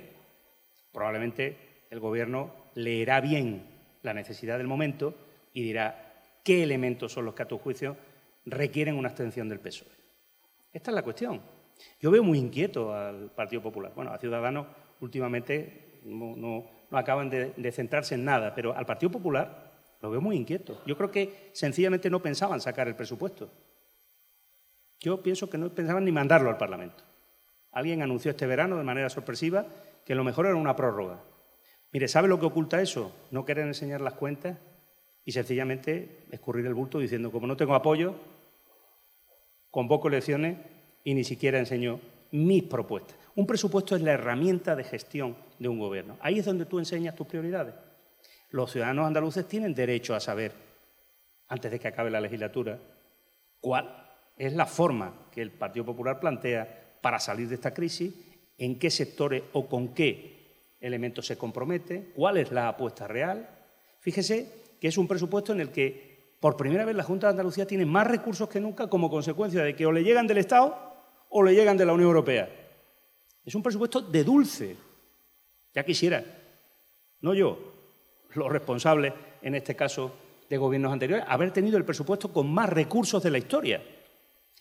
Probablemente el Gobierno leerá bien la necesidad del momento y dirá qué elementos son los que a tu juicio requieren una abstención del PSOE. Esta es la cuestión. Yo veo muy inquieto al Partido Popular. Bueno, a Ciudadanos últimamente no no acaban de, centrarse en nada, pero al Partido Popular lo veo muy inquieto. Yo creo que sencillamente no pensaban sacar el presupuesto. Yo pienso que no pensaban ni mandarlo al Parlamento. Alguien anunció este verano de manera sorpresiva que lo mejor era una prórroga. Mire, ¿sabe lo que oculta eso? No querer enseñar las cuentas y sencillamente escurrir el bulto diciendo, como no tengo apoyo, convoco elecciones y ni siquiera enseño mis propuestas. Un presupuesto es la herramienta de gestión de un gobierno. Ahí es donde tú enseñas tus prioridades. Los ciudadanos andaluces tienen derecho a saber, antes de que acabe la legislatura, cuál es la forma que el Partido Popular plantea para salir de esta crisis, en qué sectores o con qué elementos se compromete, cuál es la apuesta real. Fíjese que es un presupuesto en el que por primera vez la Junta de Andalucía tiene más recursos que nunca como consecuencia de que o le llegan del Estado o le llegan de la Unión Europea. Es un presupuesto de dulce, ya quisiera, no yo, los responsables, en este caso, de gobiernos anteriores, haber tenido el presupuesto con más recursos de la historia.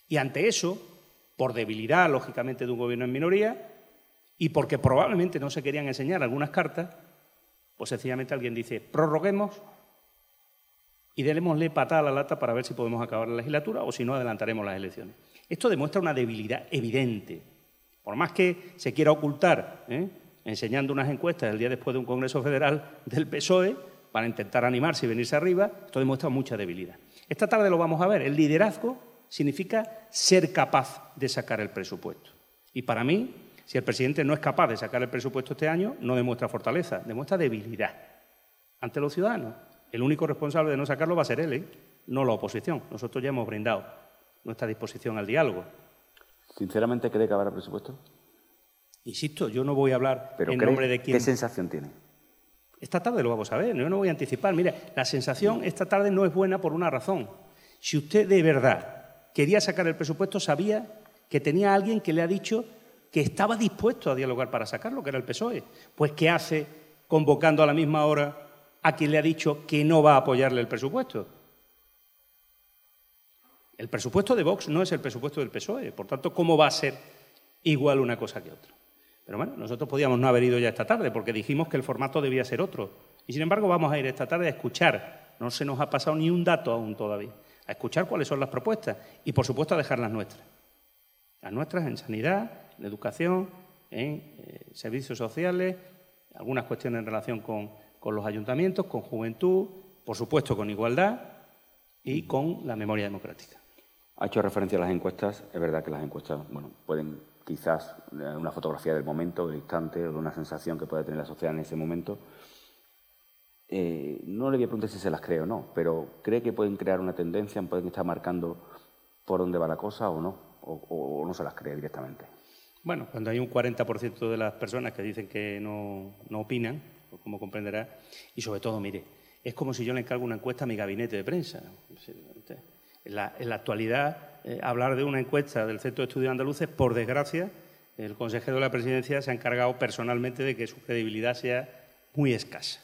Y ante eso, por debilidad, lógicamente, de un gobierno en minoría, y porque probablemente no se querían enseñar algunas cartas, pues sencillamente alguien dice, prorroguemos y démosle patada a la lata para ver si podemos acabar la legislatura o si no adelantaremos las elecciones. Esto demuestra una debilidad evidente. Por más que se quiera ocultar, ¿eh? enseñando unas encuestas el día después de un Congreso Federal del PSOE, para intentar animarse y venirse arriba, esto demuestra mucha debilidad. Esta tarde lo vamos a ver. El liderazgo significa ser capaz de sacar el presupuesto. Y para mí, si el presidente no es capaz de sacar el presupuesto este año, no demuestra fortaleza, demuestra debilidad ante los ciudadanos. El único responsable de no sacarlo va a ser él, ¿eh? no la oposición. Nosotros ya hemos brindado nuestra disposición al diálogo. ¿Sinceramente cree que habrá presupuesto? Insisto, yo no voy a hablar en nombre de quién. ¿Qué sensación tiene? Esta tarde lo vamos a ver, yo no voy a anticipar. Mira, la sensación esta tarde no es buena por una razón. Si usted de verdad quería sacar el presupuesto, sabía que tenía alguien que le ha dicho que estaba dispuesto a dialogar para sacarlo, que era el PSOE. Pues ¿qué hace convocando a la misma hora a quien le ha dicho que no va a apoyarle el presupuesto? El presupuesto de Vox no es el presupuesto del PSOE, por tanto, ¿cómo va a ser igual una cosa que otra? Pero bueno, nosotros podíamos no haber ido ya esta tarde porque dijimos que el formato debía ser otro. Y sin embargo vamos a ir esta tarde a escuchar. No se nos ha pasado ni un dato aún todavía. A escuchar cuáles son las propuestas y, por supuesto, a dejar las nuestras. Las nuestras en sanidad, en educación, en eh, servicios sociales, algunas cuestiones en relación con, con los ayuntamientos, con juventud, por supuesto con igualdad y con la memoria democrática. Ha hecho referencia a las encuestas. Es verdad que las encuestas bueno, pueden quizás una fotografía del momento, del instante, o de una sensación que puede tener la sociedad en ese momento. Eh, no le voy a preguntar si se las cree o no, pero ¿cree que pueden crear una tendencia, pueden estar marcando por dónde va la cosa o no? ¿O, no se las cree directamente? Bueno, cuando hay un 40% de las personas que dicen que no, no opinan, pues como comprenderá, y sobre todo, mire, es como si yo le encargo una encuesta a mi gabinete de prensa. En la, actualidad, eh, hablar de una encuesta del Centro de Estudios Andaluces, por desgracia, el consejero de la presidencia se ha encargado personalmente de que su credibilidad sea muy escasa.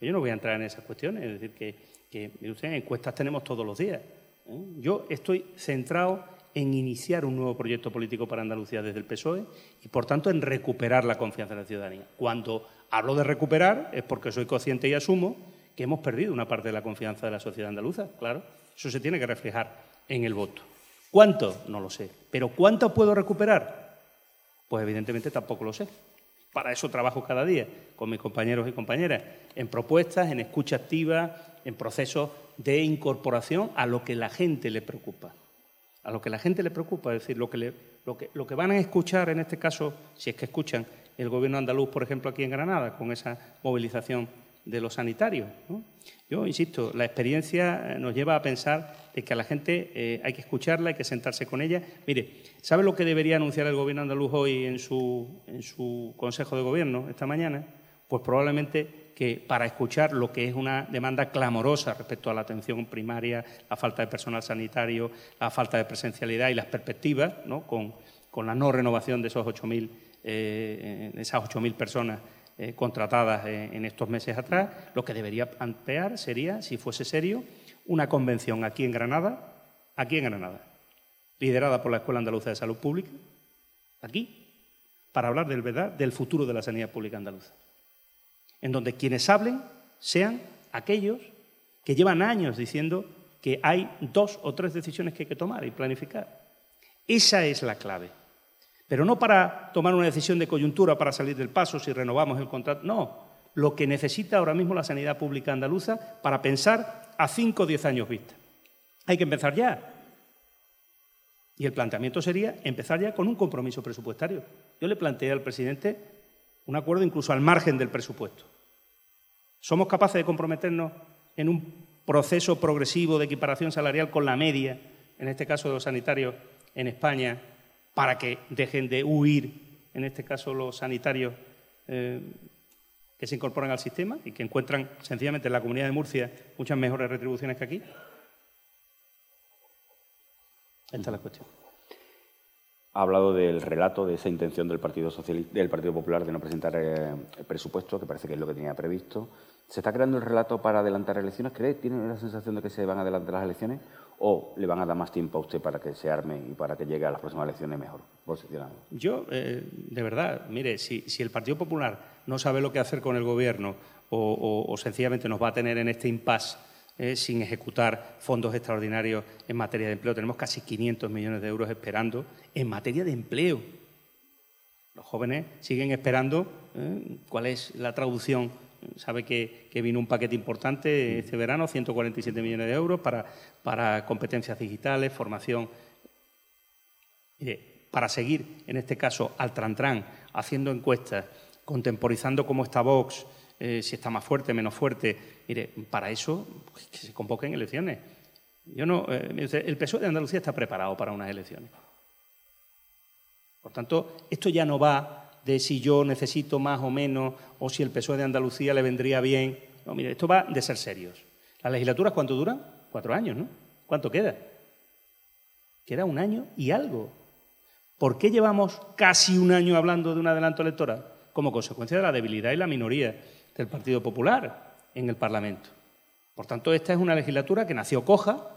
Yo no voy a entrar en esas cuestiones, es decir, que, que usted, encuestas tenemos todos los días. ¿eh? Yo estoy centrado en iniciar un nuevo proyecto político para Andalucía desde el PSOE y, por tanto, en recuperar la confianza de la ciudadanía. Cuando hablo de recuperar es porque soy consciente y asumo que hemos perdido una parte de la confianza de la sociedad andaluza, claro. Eso se tiene que reflejar en el voto. ¿Cuánto? No lo sé. ¿Pero cuánto puedo recuperar? Pues evidentemente tampoco lo sé. Para eso trabajo cada día con mis compañeros y compañeras, en propuestas, en escucha activa, en procesos de incorporación a lo que la gente le preocupa. A lo que la gente le preocupa, es decir, lo que, lo que, lo que van a escuchar en este caso, si es que escuchan el gobierno andaluz, por ejemplo, aquí en Granada, con esa movilización de los sanitarios. Yo insisto, la experiencia eh, nos lleva a pensar de que a la gente eh, hay que escucharla, hay que sentarse con ella. Mire, ¿sabe lo que debería anunciar el Gobierno andaluz hoy en su, en su Consejo de Gobierno esta mañana? Pues probablemente que para escuchar lo que es una demanda clamorosa respecto a la atención primaria, la falta de personal sanitario, la falta de presencialidad y las perspectivas, ¿no? con, con la no renovación de esos 8.000 eh, esas 8.000 personas eh, contratadas en estos meses atrás, lo que debería plantear sería, si fuese serio, una convención aquí en Granada, aquí en Granada, liderada por la Escuela Andaluza de Salud Pública, aquí, para hablar del verdad del futuro de la sanidad pública andaluza, en donde quienes hablen sean aquellos que llevan años diciendo que hay dos o tres decisiones que hay que tomar y planificar. Esa es la clave. Pero no para tomar una decisión de coyuntura para salir del paso si renovamos el contrato, no. Lo que necesita ahora mismo la sanidad pública andaluza para pensar a cinco o diez años vista. Hay que empezar ya. Y el planteamiento sería empezar ya con un compromiso presupuestario. Yo le planteé al presidente un acuerdo incluso al margen del presupuesto. ¿Somos capaces de comprometernos en un proceso progresivo de equiparación salarial con la media, en este caso de los sanitarios en España, para que dejen de huir, en este caso los sanitarios eh, que se incorporan al sistema y que encuentran sencillamente en la comunidad de Murcia muchas mejores retribuciones que aquí? Esta es la cuestión. Ha hablado del relato de esa intención del Partido, Partido Popular de no presentar eh, el presupuesto, que parece que es lo que tenía previsto. ¿Se está creando el relato para adelantar elecciones? ¿Cree? ¿Tiene la sensación de que se van a adelantar las elecciones? ¿O le van a dar más tiempo a usted para que se arme y para que llegue a las próximas elecciones mejor posicionado? Yo, eh, de verdad, mire, si, el Partido Popular no sabe lo que hacer con el Gobierno o, sencillamente nos va a tener en este impasse eh, sin ejecutar fondos extraordinarios en materia de empleo, tenemos casi 500 millones de euros esperando en materia de empleo. Los jóvenes siguen esperando eh, cuál es la traducción sabe que, vino un paquete importante este verano, 147 millones de euros para, para competencias digitales, formación. Mire, para seguir, en este caso, al Trantran, haciendo encuestas, contemporizando cómo está Vox, eh, si está más fuerte, menos fuerte. Mire, para eso pues, que se convoquen elecciones. Yo no, eh, el PSOE de Andalucía está preparado para unas elecciones. Por tanto, esto ya no va de si yo necesito más o menos o si el PSOE de Andalucía le vendría bien. No, mire, esto va de ser serios. ¿Las legislaturas cuánto duran? Cuatro años, ¿no? ¿Cuánto queda? Queda un año y algo. ¿Por qué llevamos casi un año hablando de un adelanto electoral? Como consecuencia de la debilidad y la minoría del Partido Popular en el Parlamento. Por tanto, esta es una legislatura que nació coja,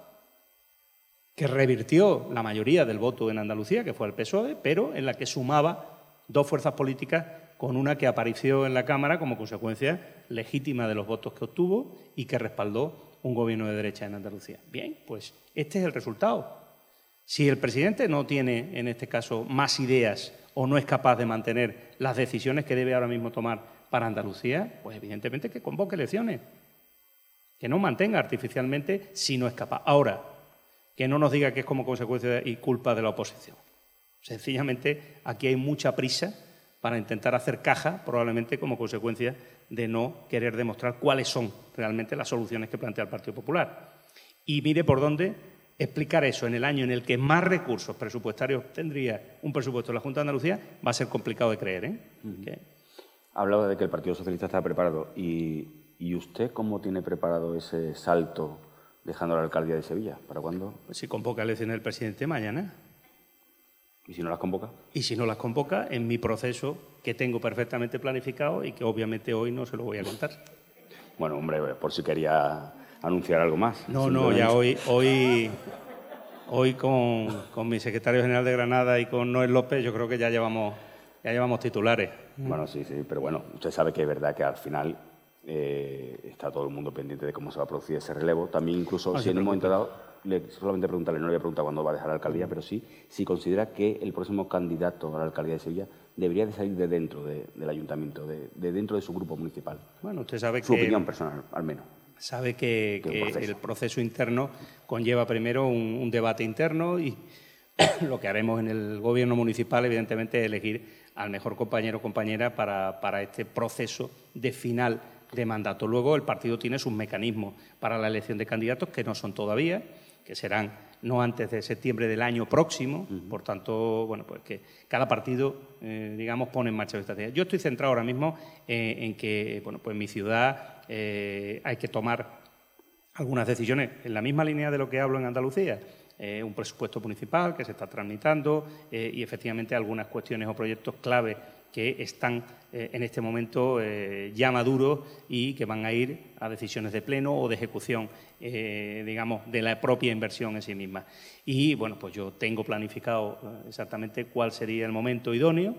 que revirtió la mayoría del voto en Andalucía, que fue el PSOE, pero en la que sumaba dos fuerzas políticas con una que apareció en la Cámara como consecuencia legítima de los votos que obtuvo y que respaldó un gobierno de derecha en Andalucía. Bien, pues este es el resultado. Si el presidente no tiene, en este caso, más ideas o no es capaz de mantener las decisiones que debe ahora mismo tomar para Andalucía, pues evidentemente que convoque elecciones, que no mantenga artificialmente si no es capaz. Ahora, que no nos diga que es como consecuencia y culpa de la oposición. Sencillamente, aquí hay mucha prisa para intentar hacer caja, probablemente como consecuencia de no querer demostrar cuáles son realmente las soluciones que plantea el Partido Popular. Y mire por dónde explicar eso en el año en el que más recursos presupuestarios tendría un presupuesto de la Junta de Andalucía va a ser complicado de creer. ¿eh? Hablaba de que el Partido Socialista está preparado. ¿Y, ¿Y usted cómo tiene preparado ese salto dejando la alcaldía de Sevilla? ¿Para cuándo? Pues si convoca elecciones el presidente mañana. ¿Y si no las convoca? Y si no las convoca, en mi proceso que tengo perfectamente planificado y que obviamente hoy no se lo voy a contar. Bueno, hombre, por si quería anunciar algo más. No, no, ya hoy, hoy, hoy con, con, mi secretario general de Granada y con Noel López, yo creo que ya llevamos, ya llevamos titulares. Bueno, sí, sí, pero bueno, usted sabe que es verdad que al final eh, está todo el mundo pendiente de cómo se va a producir ese relevo. También incluso si en un momento dado solamente preguntarle, no le voy a preguntar cuándo va a dejar la alcaldía, pero sí si considera que el próximo candidato a la alcaldía de Sevilla debería de salir de dentro del ayuntamiento, de, dentro de su grupo municipal. Bueno, usted sabe su opinión personal, al menos. Sabe que, el proceso interno conlleva primero un, debate interno y lo que haremos en el gobierno municipal, evidentemente, es elegir al mejor compañero o compañera para, para este proceso de final de mandato. Luego, el partido tiene sus mecanismos para la elección de candidatos, que no son todavía que serán no antes de septiembre del año próximo, por tanto, bueno, pues que cada partido, eh, digamos, pone en marcha su estrategia. Yo estoy centrado ahora mismo eh, en que, bueno, pues en mi ciudad eh, hay que tomar algunas decisiones en la misma línea de lo que hablo en Andalucía. un presupuesto municipal que se está tramitando y efectivamente algunas cuestiones o proyectos clave que están eh, en este momento eh, ya maduros y que van a ir a decisiones de pleno o de ejecución, eh, digamos, de la propia inversión en sí misma. Y bueno, pues yo tengo planificado exactamente cuál sería el momento idóneo.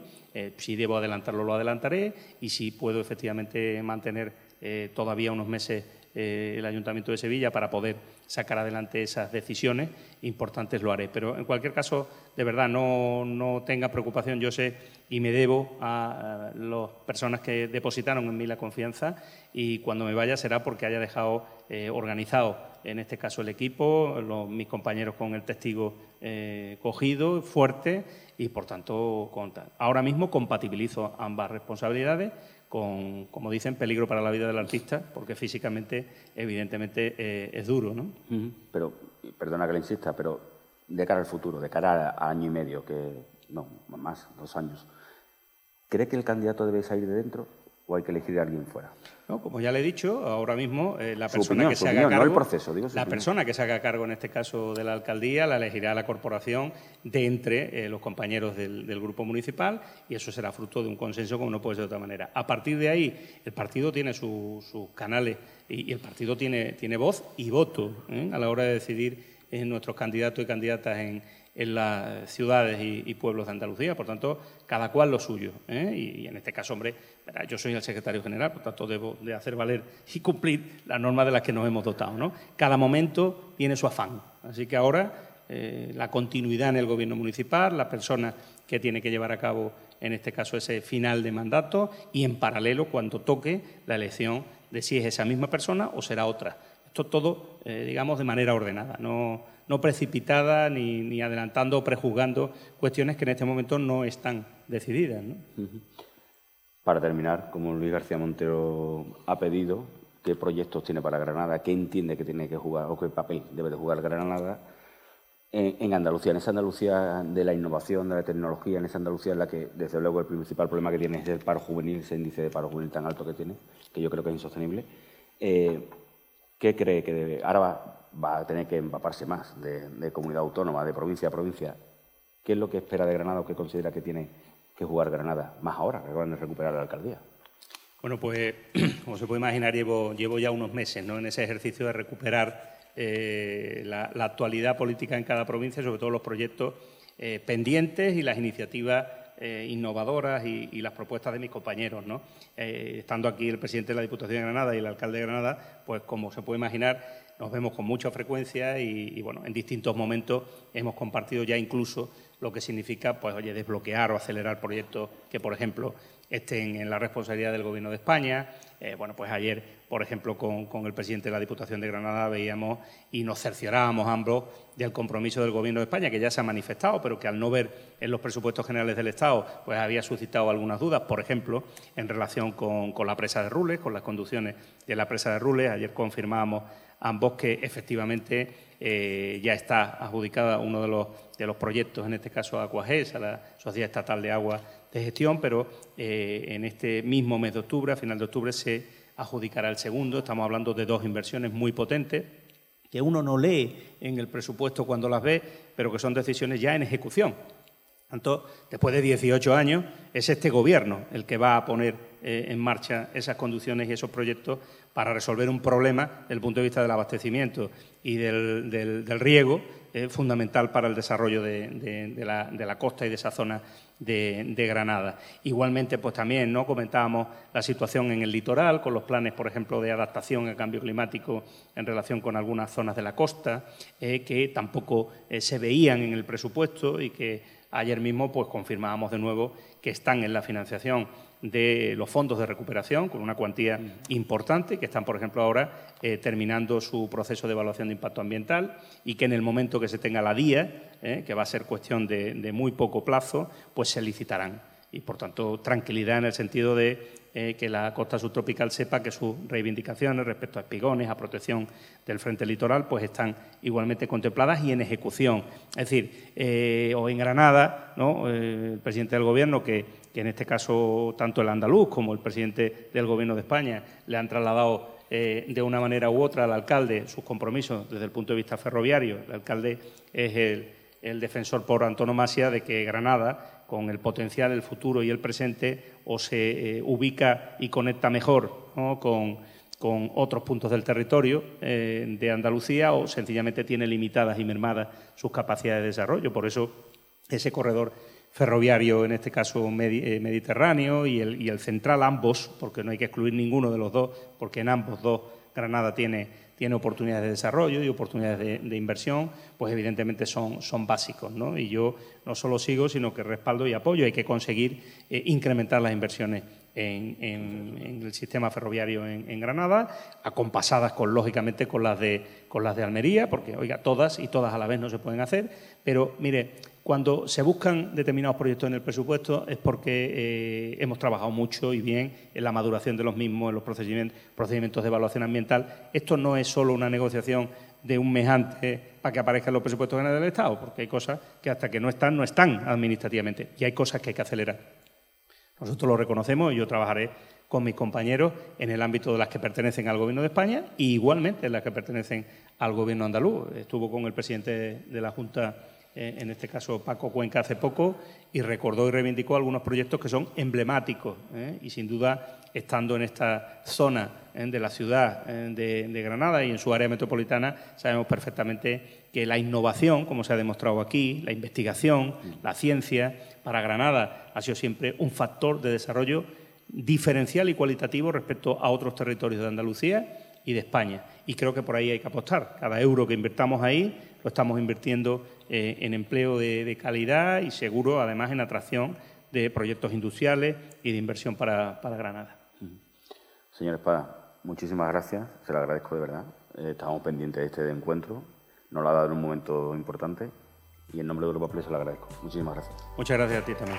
si debo adelantarlo, lo adelantaré y si puedo efectivamente mantener todavía unos meses el Ayuntamiento de Sevilla para poder sacar adelante esas decisiones importantes lo haré. Pero en cualquier caso, de verdad, no, no tenga preocupación. Yo sé y me debo a, las personas que depositaron en mí la confianza y cuando me vaya será porque haya dejado eh, organizado, en este caso el equipo, mis compañeros con el testigo eh, cogido, fuerte y por tanto, ahora mismo compatibilizo ambas responsabilidades con, como dicen, peligro para la vida del artista, porque físicamente, evidentemente, eh, es duro, ¿no? Pero, perdona que le insista, pero de cara al futuro, de cara a año y medio, que no, más, dos años, ¿cree que el candidato debe salir de dentro o hay que elegir a alguien fuera? No, como ya le he dicho, ahora mismo eh, la persona que se haga cargo, no la persona que se haga cargo en este caso de la alcaldía la elegirá la corporación de entre eh, los compañeros del, grupo municipal y eso será fruto de un consenso como no puede ser de otra manera. A partir de ahí, el partido tiene sus canales y, el partido tiene, tiene voz y voto ¿eh? a la hora de decidir nuestros candidatos y candidatas en, en las ciudades y, pueblos de Andalucía. Por tanto, cada cual lo suyo. ¿eh? Y, en este caso, hombre, yo soy el secretario general, por tanto debo de hacer valer y cumplir las normas de las que nos hemos dotado. ¿no? Cada momento tiene su afán. Así que ahora eh, la continuidad en el gobierno municipal, la persona que tiene que llevar a cabo, en este caso, ese final de mandato y, en paralelo, cuando toque la elección de si es esa misma persona o será otra. Esto todo, eh, digamos, de manera ordenada, no, no precipitada ni, ni, adelantando o prejuzgando cuestiones que en este momento no están decididas. Para terminar, como Luis García Montero ha pedido, qué proyectos tiene para Granada, qué entiende que tiene que jugar o qué papel debe de jugar Granada en, Andalucía, en esa Andalucía de la innovación, de la tecnología, en esa Andalucía en la que, desde luego, el principal problema que tiene es el paro juvenil, ese índice de paro juvenil tan alto que tiene, que yo creo que es insostenible. Eh, ¿Qué cree que debe? Ahora va, a tener que empaparse más de, comunidad autónoma, de provincia a provincia. ¿Qué es lo que espera de Granada o qué considera que tiene que jugar Granada? Más ahora, que van a recuperar la alcaldía. Bueno, pues, como se puede imaginar, llevo, llevo ya unos meses ¿no? en ese ejercicio de recuperar eh, la, actualidad política en cada provincia, sobre todo los proyectos eh, pendientes y las iniciativas eh, innovadoras y, las propuestas de mis compañeros. ¿no? estando aquí el presidente de la Diputación de Granada y el alcalde de Granada, pues como se puede imaginar, nos vemos con mucha frecuencia y, bueno, en distintos momentos hemos compartido ya incluso lo que significa, pues, oye, desbloquear o acelerar proyectos que, por ejemplo, estén en la responsabilidad del Gobierno de España. bueno, pues ayer por ejemplo, con, el presidente de la Diputación de Granada veíamos y nos cerciorábamos ambos del compromiso del Gobierno de España, que ya se ha manifestado, pero que al no ver en los presupuestos generales del Estado, pues había suscitado algunas dudas, por ejemplo, en relación con, la presa de Rules, con las conducciones de la presa de Rules. Ayer confirmábamos ambos que efectivamente eh, ya está adjudicada uno de los, de los proyectos, en este caso Acuages, a la Sociedad Estatal de Agua de Gestión, pero eh, en este mismo mes de octubre, a final de octubre, se adjudicará el segundo. Estamos hablando de dos inversiones muy potentes que uno no lee en el presupuesto cuando las ve, pero que son decisiones ya en ejecución. Tanto, después de 18 años, es este Gobierno el que va a poner eh, en marcha esas conducciones y esos proyectos para resolver un problema desde el punto de vista del abastecimiento y del, riego, eh, fundamental para el desarrollo de, la, costa y de esa zona de, Granada. Igualmente, pues también ¿no? comentábamos la situación en el litoral, con los planes, por ejemplo, de adaptación al cambio climático en relación con algunas zonas de la costa, eh, que tampoco se veían en el presupuesto y que ayer mismo pues confirmábamos de nuevo que están en la financiación de los fondos de recuperación, con una cuantía importante, que están, por ejemplo, ahora eh, terminando su proceso de evaluación de impacto ambiental y que en el momento que se tenga la DIA, eh, que va a ser cuestión de, de muy poco plazo, pues se licitarán. Y, por tanto, tranquilidad en el sentido de eh, que la costa subtropical sepa que sus reivindicaciones respecto a espigones, a protección del frente litoral, pues están igualmente contempladas y en ejecución. Es decir, eh, o en Granada, ¿no? Eh, el presidente del Gobierno, que, en este caso tanto el andaluz como el presidente del Gobierno de España le han trasladado de una manera u otra al alcalde sus compromisos desde el punto de vista ferroviario. El alcalde es el, el defensor por antonomasia de que Granada con el potencial, el futuro y el presente, o se eh, ubica y conecta mejor con, otros puntos del territorio eh, de Andalucía, o sencillamente tiene limitadas y mermadas sus capacidades de desarrollo. Por eso, ese corredor ferroviario, en este caso eh, mediterráneo, y el, y el central, ambos, porque no hay que excluir ninguno de los dos, porque en ambos dos Granada tiene tiene oportunidades de desarrollo y oportunidades de, inversión, pues evidentemente son, son básicos. ¿no? Y yo no solo sigo, sino que respaldo y apoyo. Hay que conseguir eh, incrementar las inversiones en, el sistema ferroviario en, Granada, acompasadas con, lógicamente con las, de, con las de Almería, porque, oiga, todas y todas a la vez no se pueden hacer. Pero, mire, cuando se buscan determinados proyectos en el presupuesto es porque eh, hemos trabajado mucho y bien en la maduración de los mismos, en los procedimientos, procedimientos de evaluación ambiental. Esto no es solo una negociación de un mes antes para que aparezcan los presupuestos generales del Estado, porque hay cosas que hasta que no están, no están administrativamente, y hay cosas que hay que acelerar. Nosotros lo reconocemos y yo trabajaré con mis compañeros en el ámbito de las que pertenecen al Gobierno de España y igualmente en las que pertenecen al Gobierno andaluz. Estuvo con el presidente de la Junta en este caso Paco Cuenca hace poco, y recordó y reivindicó algunos proyectos que son emblemáticos ¿eh? y sin duda estando en esta zona ¿eh? de la ciudad de, Granada y en su área metropolitana sabemos perfectamente que la innovación, como se ha demostrado aquí, la investigación, la ciencia, para Granada ha sido siempre un factor de desarrollo diferencial y cualitativo respecto a otros territorios de Andalucía y de España. Y creo que por ahí hay que apostar. Cada euro que invertamos ahí lo estamos invirtiendo eh, en empleo de, calidad y seguro, además, en atracción de proyectos industriales y de inversión para, Granada. Señor Espada, muchísimas gracias, se lo agradezco de verdad. Eh, estamos pendientes de este encuentro, nos lo ha dado en un momento importante y en nombre de Europa Plus se lo agradezco. Muchísimas gracias. Muchas gracias a ti también.